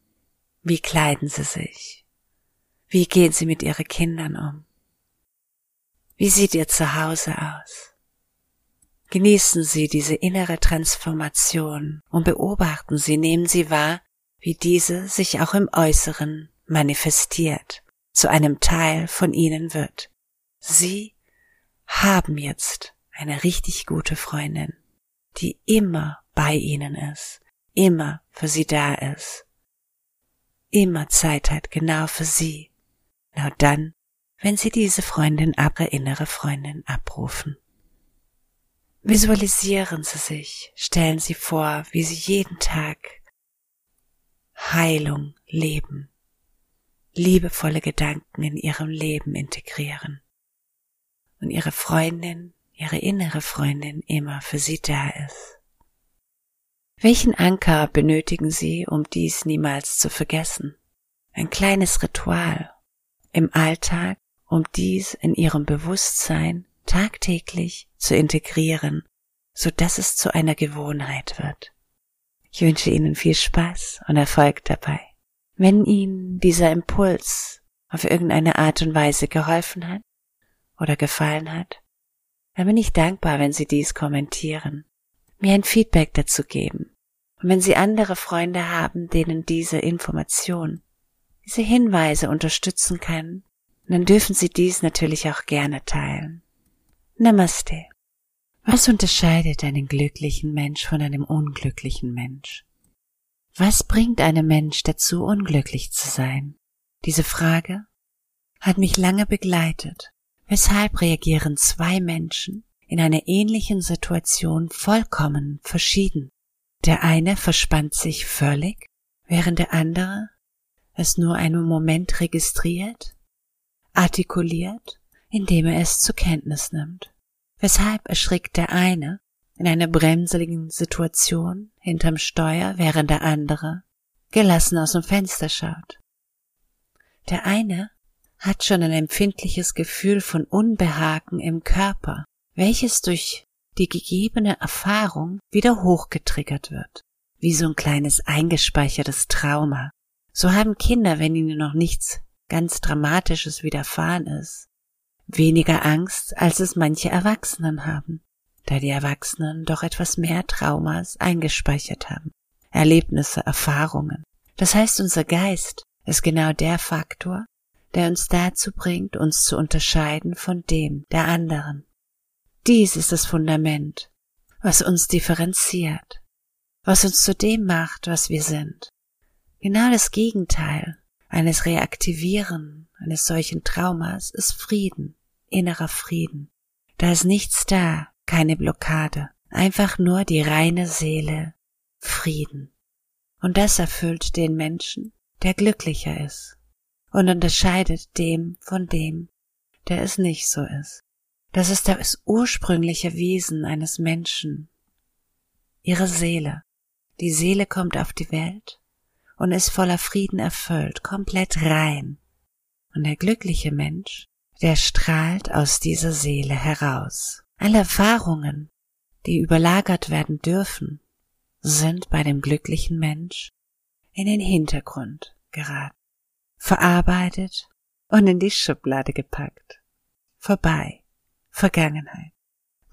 Wie kleiden Sie sich? Wie gehen Sie mit Ihren Kindern um? Wie sieht Ihr Zuhause aus? Genießen Sie diese innere Transformation und beobachten Sie, nehmen Sie wahr, wie diese sich auch im Äußeren manifestiert, zu einem Teil von ihnen wird. Sie haben jetzt eine richtig gute Freundin, die immer bei ihnen ist, immer für sie da ist, immer Zeit hat genau für sie, genau dann, wenn sie diese Freundin, ihre innere Freundin abrufen. Visualisieren Sie sich, stellen Sie vor, wie Sie jeden Tag Heilung leben, liebevolle Gedanken in ihrem Leben integrieren und ihre Freundin, ihre innere Freundin immer für sie da ist. Welchen Anker benötigen Sie, um dies niemals zu vergessen? Ein kleines Ritual im Alltag, um dies in Ihrem Bewusstsein tagtäglich zu integrieren, so dass es zu einer Gewohnheit wird. Ich wünsche Ihnen viel Spaß und Erfolg dabei. Wenn Ihnen dieser Impuls auf irgendeine Art und Weise geholfen hat oder gefallen hat, dann bin ich dankbar, wenn Sie dies kommentieren, mir ein Feedback dazu geben. Und wenn Sie andere Freunde haben, denen diese Information, diese Hinweise unterstützen kann, dann dürfen Sie dies natürlich auch gerne teilen. Namaste. Was unterscheidet einen glücklichen Mensch von einem unglücklichen Mensch? Was bringt einen Mensch dazu, unglücklich zu sein? Diese Frage hat mich lange begleitet. Weshalb reagieren zwei Menschen in einer ähnlichen Situation vollkommen verschieden? Der eine verspannt sich völlig, während der andere es nur einen Moment registriert, artikuliert, indem er es zur Kenntnis nimmt. Weshalb erschrickt der eine in einer bremseligen Situation hinterm Steuer, während der andere gelassen aus dem Fenster schaut. Der eine hat schon ein empfindliches Gefühl von Unbehagen im Körper, welches durch die gegebene Erfahrung wieder hochgetriggert wird, wie so ein kleines eingespeichertes Trauma. So haben Kinder, wenn ihnen noch nichts ganz Dramatisches widerfahren ist, weniger Angst, als es manche Erwachsenen haben, da die Erwachsenen doch etwas mehr Traumas eingespeichert haben. Erlebnisse, Erfahrungen. Das heißt, unser Geist ist genau der Faktor, der uns dazu bringt, uns zu unterscheiden von dem der anderen. Dies ist das Fundament, was uns differenziert, was uns zu dem macht, was wir sind. Genau das Gegenteil eines Reaktivieren eines solchen Traumas ist Frieden, innerer Frieden. Da ist nichts da, keine Blockade, einfach nur die reine Seele, Frieden. Und das erfüllt den Menschen, der glücklicher ist und unterscheidet dem von dem, der es nicht so ist. Das ist das ursprüngliche Wesen eines Menschen, ihre Seele. Die Seele kommt auf die Welt und ist voller Frieden erfüllt, komplett rein. Und der glückliche Mensch, der strahlt aus dieser Seele heraus. Alle Erfahrungen, die überlagert werden dürfen, sind bei dem glücklichen Mensch in den Hintergrund geraten, verarbeitet und in die Schublade gepackt. Vorbei. Vergangenheit.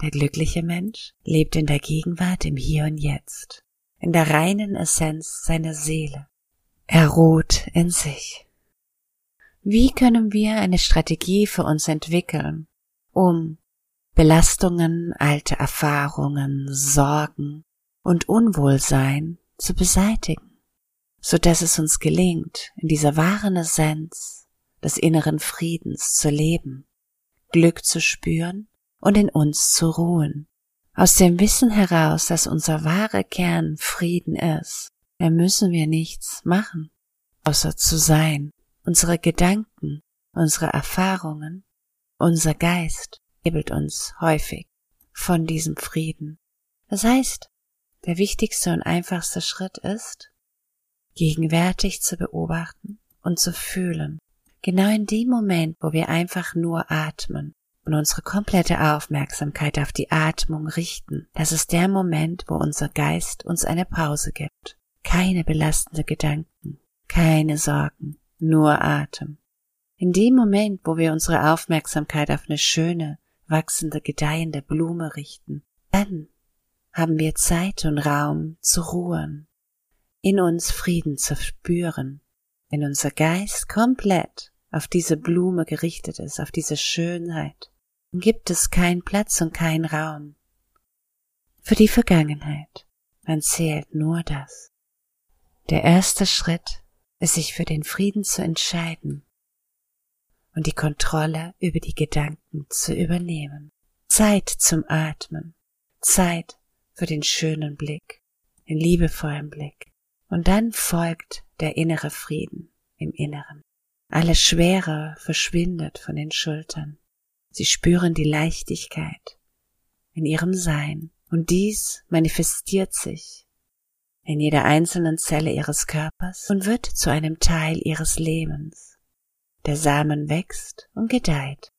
Der glückliche Mensch lebt in der Gegenwart im Hier und Jetzt, in der reinen Essenz seiner Seele. Er ruht in sich. Wie können wir eine Strategie für uns entwickeln, um Belastungen, alte Erfahrungen, Sorgen und Unwohlsein zu beseitigen, so dass es uns gelingt, in dieser wahren Essenz des inneren Friedens zu leben Glück zu spüren und in uns zu ruhen. Aus dem Wissen heraus, dass unser wahrer Kern Frieden ist, mehr müssen wir nichts machen, außer zu sein. Unsere Gedanken, unsere Erfahrungen, unser Geist hebelt uns häufig von diesem Frieden. Das heißt, der wichtigste und einfachste Schritt ist, gegenwärtig zu beobachten und zu fühlen, Genau in dem Moment, wo wir einfach nur atmen und unsere komplette Aufmerksamkeit auf die Atmung richten, das ist der Moment, wo unser Geist uns eine Pause gibt. Keine belastende Gedanken, keine Sorgen, nur Atem. In dem Moment, wo wir unsere Aufmerksamkeit auf eine schöne, wachsende, gedeihende Blume richten, dann haben wir Zeit und Raum zu ruhen, in uns Frieden zu spüren, wenn unser Geist komplett auf diese Blume gerichtet ist, auf diese Schönheit, dann gibt es keinen Platz und keinen Raum für die Vergangenheit. Man zählt nur das. Der erste Schritt ist, sich für den Frieden zu entscheiden und die Kontrolle über die Gedanken zu übernehmen. Zeit zum Atmen, Zeit für den schönen Blick, den liebevollen Blick. Und dann folgt der innere Frieden im Inneren. Alle Schwere verschwindet von den Schultern. Sie spüren die Leichtigkeit in ihrem Sein und dies manifestiert sich in jeder einzelnen Zelle ihres Körpers und wird zu einem Teil ihres Lebens. Der Samen wächst und gedeiht.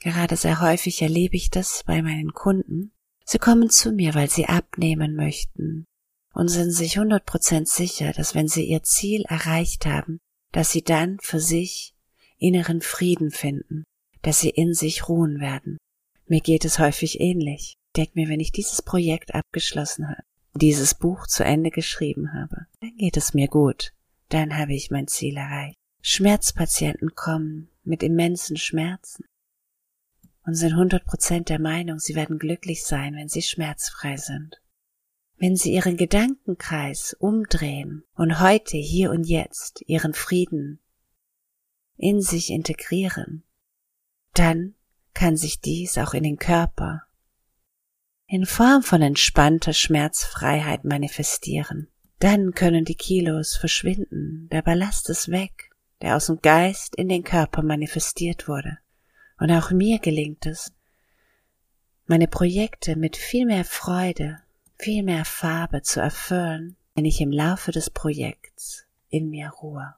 Gerade sehr häufig erlebe ich das bei meinen Kunden. Sie kommen zu mir, weil sie abnehmen möchten, und sind sich hundert Prozent sicher, dass wenn sie ihr Ziel erreicht haben, dass sie dann für sich inneren Frieden finden, dass sie in sich ruhen werden. Mir geht es häufig ähnlich. Ich mir, wenn ich dieses Projekt abgeschlossen habe, dieses Buch zu Ende geschrieben habe, dann geht es mir gut, dann habe ich mein Ziel erreicht. Schmerzpatienten kommen mit immensen Schmerzen und sind hundert Prozent der Meinung, sie werden glücklich sein, wenn sie schmerzfrei sind. Wenn Sie Ihren Gedankenkreis umdrehen und heute, hier und jetzt Ihren Frieden in sich integrieren, dann kann sich dies auch in den Körper in Form von entspannter Schmerzfreiheit manifestieren. Dann können die Kilos verschwinden, der Ballast ist weg, der aus dem Geist in den Körper manifestiert wurde. Und auch mir gelingt es, meine Projekte mit viel mehr Freude viel mehr Farbe zu erfüllen, wenn ich im Laufe des Projekts in mir ruhe.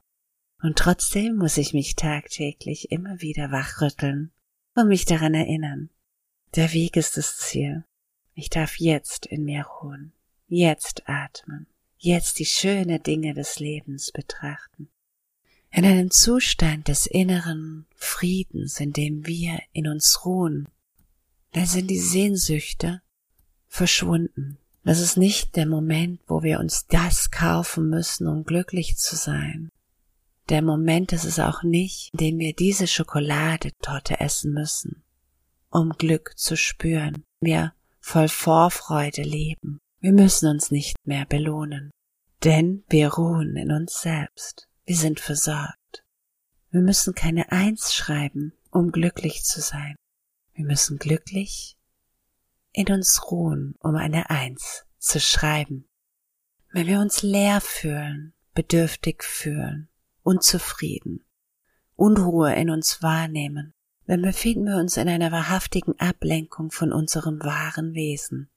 Und trotzdem muss ich mich tagtäglich immer wieder wachrütteln und mich daran erinnern. Der Weg ist das Ziel. Ich darf jetzt in mir ruhen, jetzt atmen, jetzt die schönen Dinge des Lebens betrachten. In einem Zustand des inneren Friedens, in dem wir in uns ruhen, da sind die Sehnsüchte verschwunden. Das ist nicht der Moment, wo wir uns das kaufen müssen, um glücklich zu sein. Der Moment ist es auch nicht, in dem wir diese Schokoladetorte essen müssen, um Glück zu spüren. Wir voll Vorfreude leben. Wir müssen uns nicht mehr belohnen, denn wir ruhen in uns selbst. Wir sind versorgt. Wir müssen keine Eins schreiben, um glücklich zu sein. Wir müssen glücklich in uns ruhen, um eine Eins zu schreiben. Wenn wir uns leer fühlen, bedürftig fühlen, unzufrieden, Unruhe in uns wahrnehmen, dann befinden wir uns in einer wahrhaftigen Ablenkung von unserem wahren Wesen.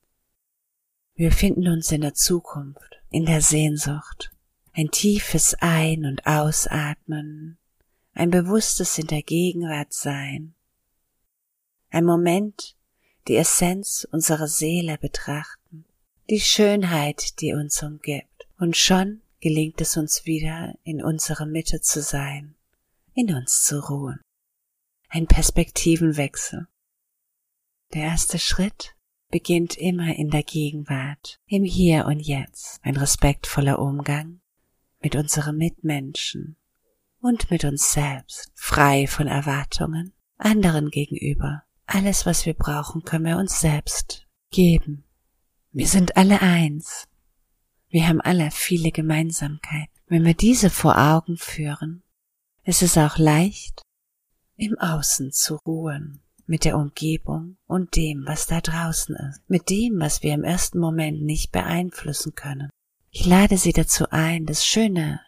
Wir befinden uns in der Zukunft, in der Sehnsucht, ein tiefes Ein- und Ausatmen, ein bewusstes in der Gegenwart sein, ein Moment, die Essenz unserer Seele betrachten, die Schönheit, die uns umgibt, und schon gelingt es uns wieder in unserer Mitte zu sein, in uns zu ruhen. Ein Perspektivenwechsel. Der erste Schritt beginnt immer in der Gegenwart, im Hier und Jetzt, ein respektvoller Umgang mit unseren Mitmenschen und mit uns selbst, frei von Erwartungen anderen gegenüber. Alles, was wir brauchen, können wir uns selbst geben. Wir sind alle eins. Wir haben alle viele Gemeinsamkeiten. Wenn wir diese vor Augen führen, ist es auch leicht, im Außen zu ruhen, mit der Umgebung und dem, was da draußen ist, mit dem, was wir im ersten Moment nicht beeinflussen können. Ich lade Sie dazu ein, das Schöne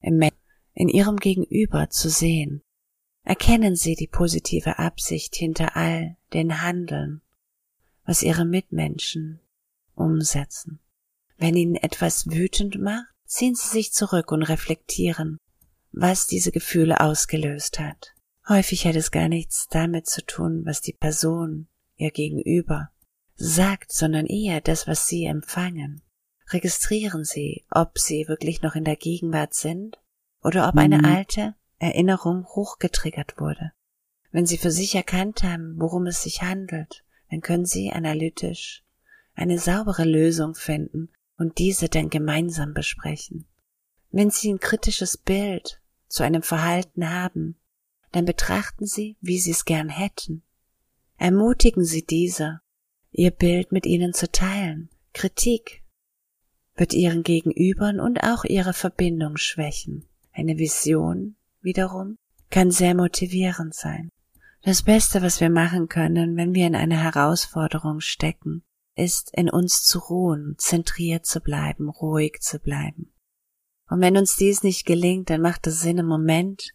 im Menschen in Ihrem Gegenüber zu sehen. Erkennen Sie die positive Absicht hinter all den Handeln, was Ihre Mitmenschen umsetzen. Wenn Ihnen etwas wütend macht, ziehen Sie sich zurück und reflektieren, was diese Gefühle ausgelöst hat. Häufig hat es gar nichts damit zu tun, was die Person ihr gegenüber sagt, sondern eher das, was sie empfangen. Registrieren Sie, ob Sie wirklich noch in der Gegenwart sind oder ob eine mhm. alte Erinnerung hochgetriggert wurde. Wenn Sie für sich erkannt haben, worum es sich handelt, dann können Sie analytisch eine saubere Lösung finden und diese dann gemeinsam besprechen. Wenn Sie ein kritisches Bild zu einem Verhalten haben, dann betrachten Sie, wie Sie es gern hätten. Ermutigen Sie diese, Ihr Bild mit Ihnen zu teilen. Kritik wird Ihren Gegenübern und auch Ihre Verbindung schwächen. Eine Vision wiederum kann sehr motivierend sein. Das Beste, was wir machen können, wenn wir in einer Herausforderung stecken, ist in uns zu ruhen, zentriert zu bleiben, ruhig zu bleiben. Und wenn uns dies nicht gelingt, dann macht es Sinn, im Moment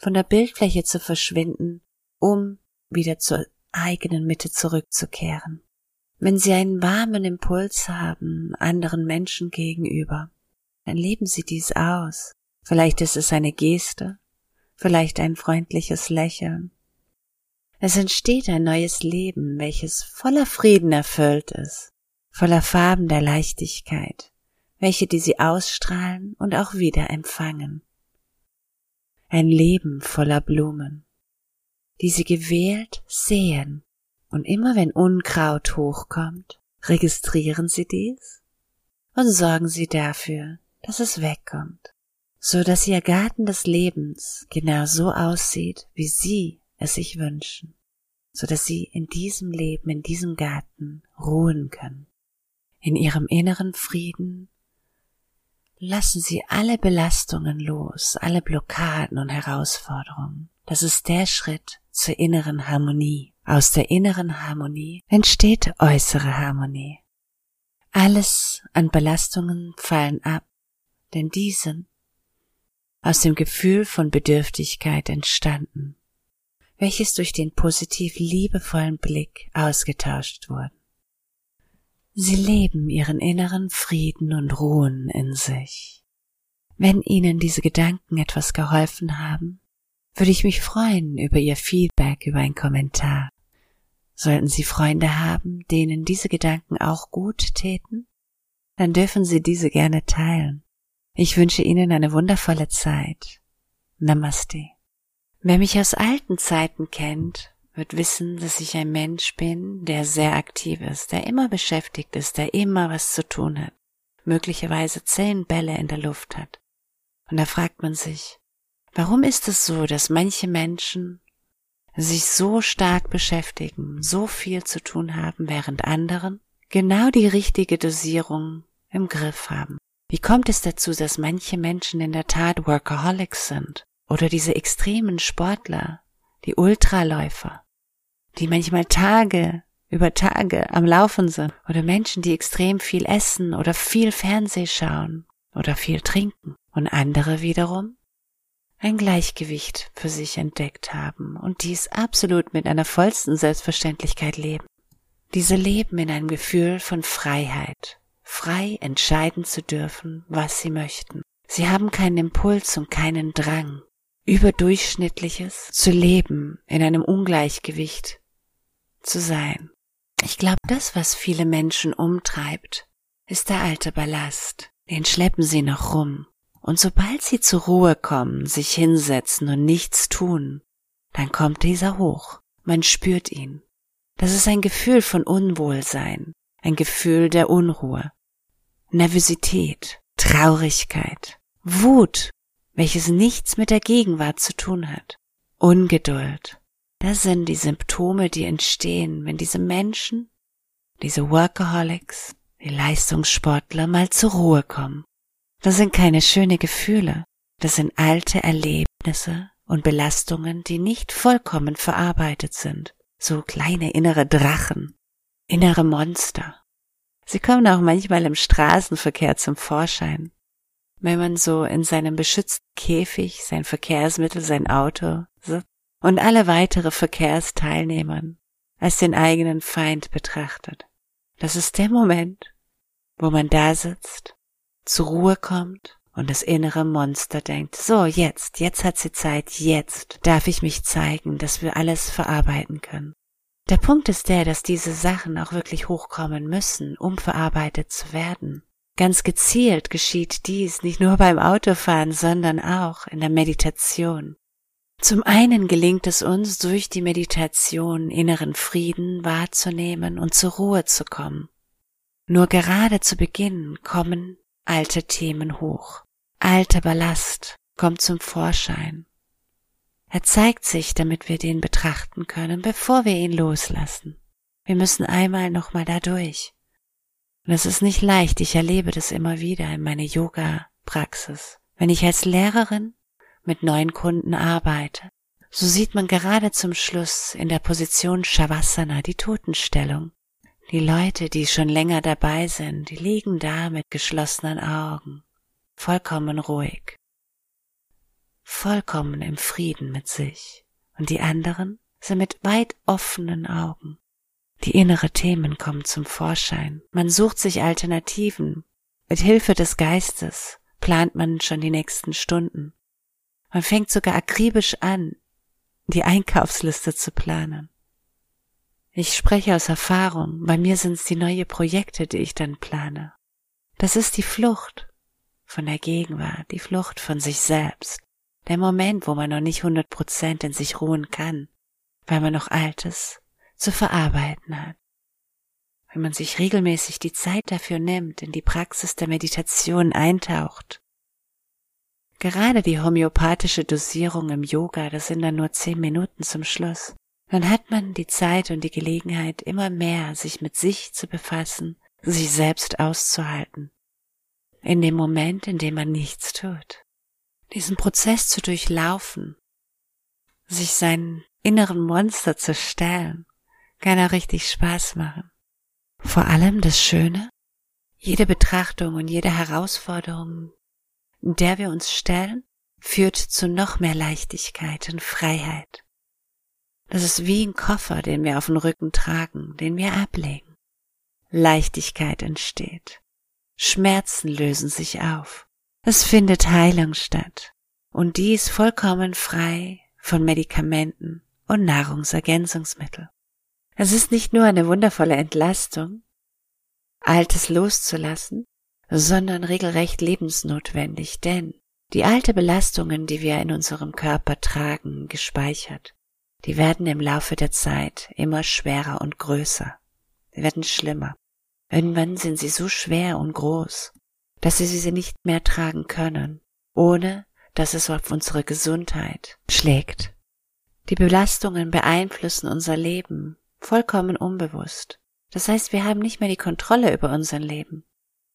von der Bildfläche zu verschwinden, um wieder zur eigenen Mitte zurückzukehren. Wenn Sie einen warmen Impuls haben anderen Menschen gegenüber, dann leben Sie dies aus. Vielleicht ist es eine Geste, vielleicht ein freundliches Lächeln. Es entsteht ein neues Leben, welches voller Frieden erfüllt ist, voller Farben der Leichtigkeit, welche die Sie ausstrahlen und auch wieder empfangen ein Leben voller Blumen, die sie gewählt sehen, und immer wenn Unkraut hochkommt, registrieren sie dies und sorgen sie dafür, dass es wegkommt, so dass ihr Garten des Lebens genau so aussieht, wie sie es sich wünschen, so dass sie in diesem Leben, in diesem Garten ruhen können, in ihrem inneren Frieden Lassen Sie alle Belastungen los, alle Blockaden und Herausforderungen. Das ist der Schritt zur inneren Harmonie. Aus der inneren Harmonie entsteht äußere Harmonie. Alles an Belastungen fallen ab, denn die sind aus dem Gefühl von Bedürftigkeit entstanden, welches durch den positiv liebevollen Blick ausgetauscht wurde. Sie leben ihren inneren Frieden und ruhen in sich. Wenn Ihnen diese Gedanken etwas geholfen haben, würde ich mich freuen über Ihr Feedback, über einen Kommentar. Sollten Sie Freunde haben, denen diese Gedanken auch gut täten? Dann dürfen Sie diese gerne teilen. Ich wünsche Ihnen eine wundervolle Zeit. Namaste. Wer mich aus alten Zeiten kennt, wird wissen, dass ich ein Mensch bin, der sehr aktiv ist, der immer beschäftigt ist, der immer was zu tun hat, möglicherweise zehn Bälle in der Luft hat. Und da fragt man sich, warum ist es so, dass manche Menschen sich so stark beschäftigen, so viel zu tun haben, während anderen genau die richtige Dosierung im Griff haben. Wie kommt es dazu, dass manche Menschen in der Tat Workaholics sind oder diese extremen Sportler, die Ultraläufer, die manchmal Tage über Tage am Laufen sind oder Menschen, die extrem viel essen oder viel Fernseh schauen oder viel trinken und andere wiederum ein Gleichgewicht für sich entdeckt haben und dies absolut mit einer vollsten Selbstverständlichkeit leben. Diese leben in einem Gefühl von Freiheit, frei entscheiden zu dürfen, was sie möchten. Sie haben keinen Impuls und keinen Drang, überdurchschnittliches zu leben in einem Ungleichgewicht zu sein. Ich glaube, das, was viele Menschen umtreibt, ist der alte Ballast. Den schleppen sie noch rum und sobald sie zur Ruhe kommen, sich hinsetzen und nichts tun, dann kommt dieser hoch. Man spürt ihn. Das ist ein Gefühl von Unwohlsein, ein Gefühl der Unruhe, Nervosität, Traurigkeit, Wut, welches nichts mit der Gegenwart zu tun hat, Ungeduld. Das sind die Symptome, die entstehen, wenn diese Menschen, diese Workaholics, die Leistungssportler mal zur Ruhe kommen das sind keine schöne Gefühle, das sind alte Erlebnisse und Belastungen, die nicht vollkommen verarbeitet sind, so kleine innere Drachen, innere Monster. Sie kommen auch manchmal im Straßenverkehr zum Vorschein. Wenn man so in seinem beschützten Käfig sein Verkehrsmittel, sein Auto sitzt und alle weitere Verkehrsteilnehmern als den eigenen Feind betrachtet. Das ist der Moment, wo man da sitzt zur Ruhe kommt und das innere Monster denkt, so jetzt, jetzt hat sie Zeit, jetzt darf ich mich zeigen, dass wir alles verarbeiten können. Der Punkt ist der, dass diese Sachen auch wirklich hochkommen müssen, um verarbeitet zu werden. Ganz gezielt geschieht dies nicht nur beim Autofahren, sondern auch in der Meditation. Zum einen gelingt es uns durch die Meditation inneren Frieden wahrzunehmen und zur Ruhe zu kommen. Nur gerade zu Beginn kommen alte Themen hoch. Alter Ballast kommt zum Vorschein. Er zeigt sich, damit wir den betrachten können, bevor wir ihn loslassen. Wir müssen einmal nochmal da durch. Und es ist nicht leicht, ich erlebe das immer wieder in meiner Yoga-Praxis. Wenn ich als Lehrerin mit neuen Kunden arbeite, so sieht man gerade zum Schluss in der Position Shavasana die Totenstellung. Die Leute, die schon länger dabei sind, die liegen da mit geschlossenen Augen, vollkommen ruhig, vollkommen im Frieden mit sich. Und die anderen sind mit weit offenen Augen. Die innere Themen kommen zum Vorschein. Man sucht sich Alternativen. Mit Hilfe des Geistes plant man schon die nächsten Stunden. Man fängt sogar akribisch an, die Einkaufsliste zu planen. Ich spreche aus Erfahrung, bei mir sind es die neue Projekte, die ich dann plane. Das ist die Flucht von der Gegenwart, die Flucht von sich selbst, der Moment, wo man noch nicht hundert Prozent in sich ruhen kann, weil man noch Altes zu verarbeiten hat. Wenn man sich regelmäßig die Zeit dafür nimmt, in die Praxis der Meditation eintaucht, Gerade die homöopathische Dosierung im Yoga, das sind dann nur zehn Minuten zum Schluss, dann hat man die Zeit und die Gelegenheit, immer mehr sich mit sich zu befassen, sich selbst auszuhalten. In dem Moment, in dem man nichts tut. Diesen Prozess zu durchlaufen, sich seinen inneren Monster zu stellen, kann auch richtig Spaß machen. Vor allem das Schöne, jede Betrachtung und jede Herausforderung, der wir uns stellen, führt zu noch mehr Leichtigkeit und Freiheit. Das ist wie ein Koffer, den wir auf dem Rücken tragen, den wir ablegen. Leichtigkeit entsteht. Schmerzen lösen sich auf. Es findet Heilung statt. Und dies vollkommen frei von Medikamenten und Nahrungsergänzungsmittel. Es ist nicht nur eine wundervolle Entlastung, Altes loszulassen, sondern regelrecht lebensnotwendig, denn die alte Belastungen, die wir in unserem Körper tragen, gespeichert, die werden im Laufe der Zeit immer schwerer und größer. Sie werden schlimmer. Irgendwann sind sie so schwer und groß, dass sie sie nicht mehr tragen können, ohne dass es auf unsere Gesundheit schlägt. Die Belastungen beeinflussen unser Leben vollkommen unbewusst. Das heißt, wir haben nicht mehr die Kontrolle über unser Leben.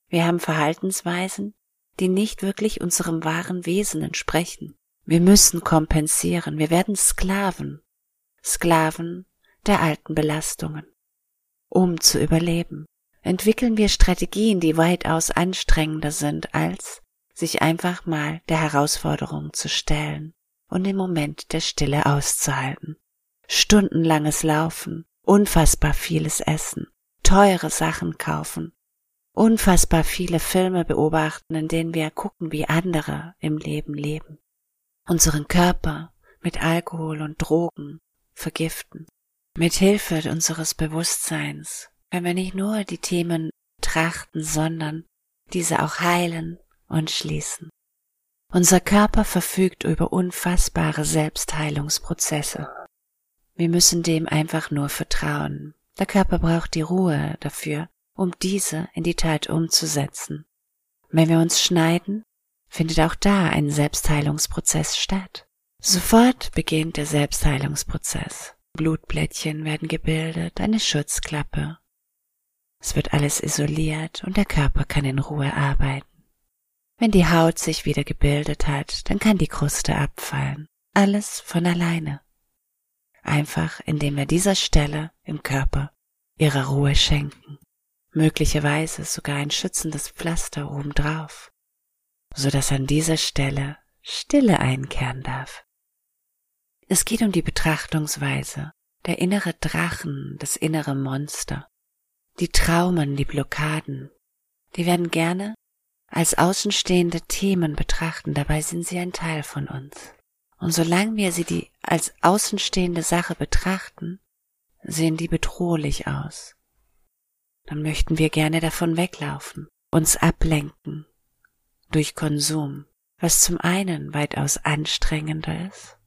Wir haben Verhaltensweisen, die nicht wirklich unserem wahren Wesen entsprechen. Wir müssen kompensieren, wir werden Sklaven, Sklaven der alten Belastungen. Um zu überleben, entwickeln wir Strategien, die weitaus anstrengender sind, als sich einfach mal der Herausforderung zu stellen und den Moment der Stille auszuhalten. Stundenlanges Laufen, unfassbar vieles Essen, teure Sachen kaufen, unfassbar viele Filme beobachten, in denen wir gucken, wie andere im Leben leben, unseren Körper mit Alkohol und Drogen vergiften, mit Hilfe unseres Bewusstseins, wenn wir nicht nur die Themen trachten, sondern diese auch heilen und schließen. Unser Körper verfügt über unfassbare Selbstheilungsprozesse. Wir müssen dem einfach nur vertrauen. Der Körper braucht die Ruhe dafür, um diese in die Tat umzusetzen. Wenn wir uns schneiden, findet auch da ein Selbstheilungsprozess statt. Sofort beginnt der Selbstheilungsprozess. Blutblättchen werden gebildet, eine Schutzklappe. Es wird alles isoliert und der Körper kann in Ruhe arbeiten. Wenn die Haut sich wieder gebildet hat, dann kann die Kruste abfallen. Alles von alleine. Einfach indem wir dieser Stelle im Körper ihre Ruhe schenken möglicherweise sogar ein schützendes Pflaster obendrauf, so dass an dieser Stelle Stille einkehren darf. Es geht um die Betrachtungsweise, der innere Drachen, das innere Monster, die Traumen, die Blockaden, die werden gerne als außenstehende Themen betrachten, dabei sind sie ein Teil von uns. Und solange wir sie die als außenstehende Sache betrachten, sehen die bedrohlich aus dann möchten wir gerne davon weglaufen, uns ablenken durch Konsum, was zum einen weitaus anstrengender ist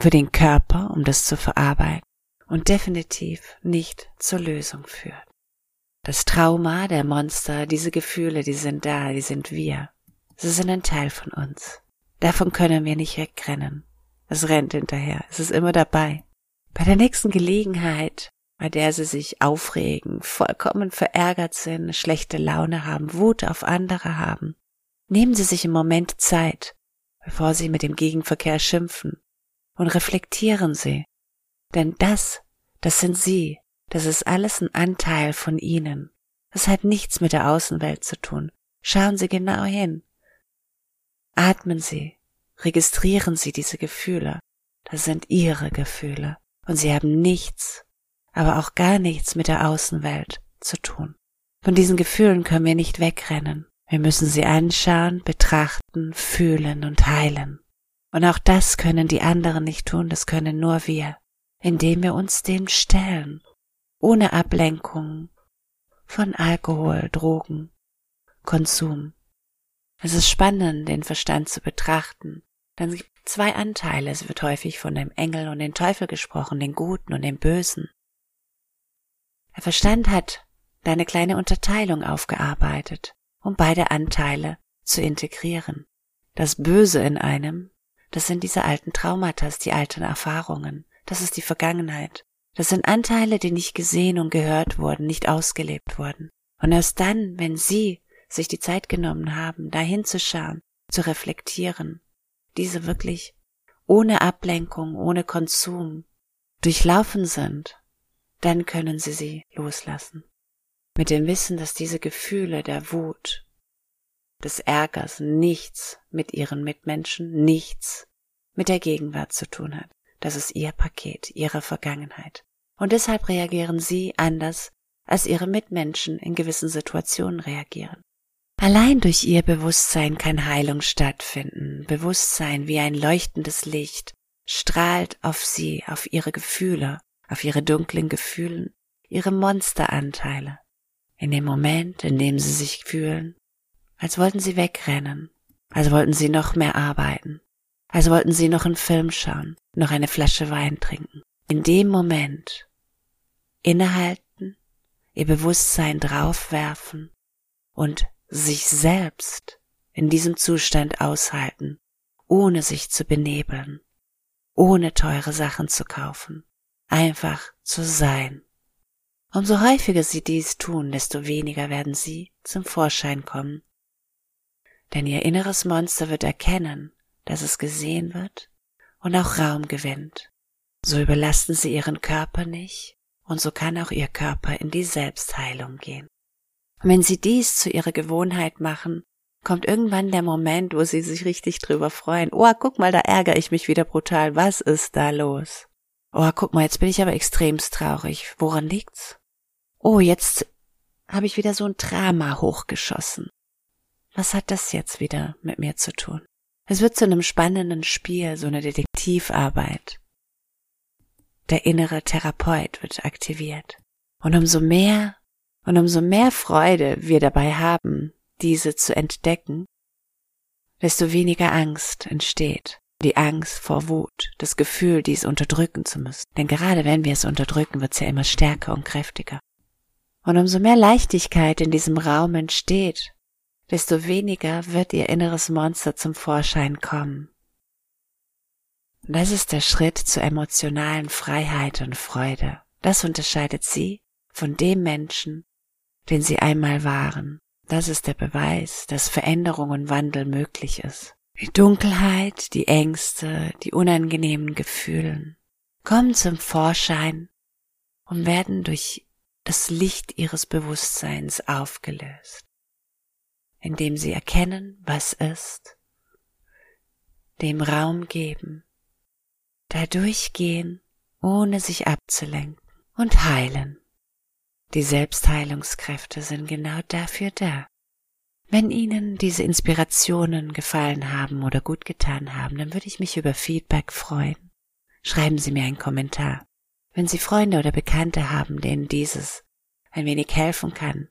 für den Körper, um das zu verarbeiten, und definitiv nicht zur Lösung führt. Das Trauma, der Monster, diese Gefühle, die sind da, die sind wir. Sie sind ein Teil von uns. Davon können wir nicht wegrennen. Es rennt hinterher, es ist immer dabei. Bei der nächsten Gelegenheit, bei der sie sich aufregen, vollkommen verärgert sind, schlechte Laune haben, Wut auf andere haben. Nehmen Sie sich im Moment Zeit, bevor Sie mit dem Gegenverkehr schimpfen, und reflektieren Sie. Denn das, das sind Sie, das ist alles ein Anteil von Ihnen. Das hat nichts mit der Außenwelt zu tun. Schauen Sie genau hin. Atmen Sie, registrieren Sie diese Gefühle. Das sind Ihre Gefühle. Und sie haben nichts aber auch gar nichts mit der Außenwelt zu tun. Von diesen Gefühlen können wir nicht wegrennen. Wir müssen sie anschauen, betrachten, fühlen und heilen. Und auch das können die anderen nicht tun, das können nur wir, indem wir uns dem stellen, ohne Ablenkung von Alkohol, Drogen, Konsum. Es ist spannend, den Verstand zu betrachten. Dann gibt es zwei Anteile. Es wird häufig von dem Engel und dem Teufel gesprochen, den Guten und den Bösen. Der Verstand hat deine kleine Unterteilung aufgearbeitet, um beide Anteile zu integrieren. Das Böse in einem, das sind diese alten Traumata, die alten Erfahrungen, das ist die Vergangenheit. Das sind Anteile, die nicht gesehen und gehört wurden, nicht ausgelebt wurden. Und erst dann, wenn Sie sich die Zeit genommen haben, dahin zu schauen, zu reflektieren, diese wirklich ohne Ablenkung, ohne Konsum durchlaufen sind, dann können Sie sie loslassen. Mit dem Wissen, dass diese Gefühle der Wut, des Ärgers nichts mit Ihren Mitmenschen, nichts mit der Gegenwart zu tun hat. Das ist Ihr Paket, Ihre Vergangenheit. Und deshalb reagieren Sie anders, als Ihre Mitmenschen in gewissen Situationen reagieren. Allein durch Ihr Bewusstsein kann Heilung stattfinden. Bewusstsein wie ein leuchtendes Licht strahlt auf Sie, auf Ihre Gefühle auf ihre dunklen Gefühlen, ihre Monsteranteile. In dem Moment, in dem sie sich fühlen, als wollten sie wegrennen, als wollten sie noch mehr arbeiten, als wollten sie noch einen Film schauen, noch eine Flasche Wein trinken. In dem Moment innehalten, ihr Bewusstsein draufwerfen und sich selbst in diesem Zustand aushalten, ohne sich zu benebeln, ohne teure Sachen zu kaufen, einfach zu sein. Umso häufiger sie dies tun, desto weniger werden sie zum Vorschein kommen. Denn ihr inneres Monster wird erkennen, dass es gesehen wird und auch Raum gewinnt. So überlasten sie ihren Körper nicht und so kann auch ihr Körper in die Selbstheilung gehen. Und wenn sie dies zu ihrer Gewohnheit machen, kommt irgendwann der Moment, wo sie sich richtig drüber freuen. Oh, guck mal, da ärgere ich mich wieder brutal. Was ist da los? Oh, guck mal, jetzt bin ich aber extremst traurig. Woran liegt's? Oh, jetzt habe ich wieder so ein Drama hochgeschossen. Was hat das jetzt wieder mit mir zu tun? Es wird zu einem spannenden Spiel, so eine Detektivarbeit. Der innere Therapeut wird aktiviert. Und umso mehr und umso mehr Freude wir dabei haben, diese zu entdecken, desto weniger Angst entsteht. Die Angst vor Wut, das Gefühl, dies unterdrücken zu müssen. Denn gerade wenn wir es unterdrücken, wird es ja immer stärker und kräftiger. Und umso mehr Leichtigkeit in diesem Raum entsteht, desto weniger wird ihr inneres Monster zum Vorschein kommen. Das ist der Schritt zur emotionalen Freiheit und Freude. Das unterscheidet sie von dem Menschen, den sie einmal waren. Das ist der Beweis, dass Veränderung und Wandel möglich ist. Die Dunkelheit, die Ängste, die unangenehmen Gefühlen kommen zum Vorschein und werden durch das Licht ihres Bewusstseins aufgelöst, indem sie erkennen, was ist, dem Raum geben, da durchgehen, ohne sich abzulenken und heilen. Die Selbstheilungskräfte sind genau dafür da. Wenn Ihnen diese Inspirationen gefallen haben oder gut getan haben, dann würde ich mich über Feedback freuen. Schreiben Sie mir einen Kommentar. Wenn Sie Freunde oder Bekannte haben, denen dieses ein wenig helfen kann,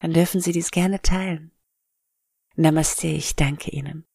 dann dürfen Sie dies gerne teilen. Namaste, ich danke Ihnen.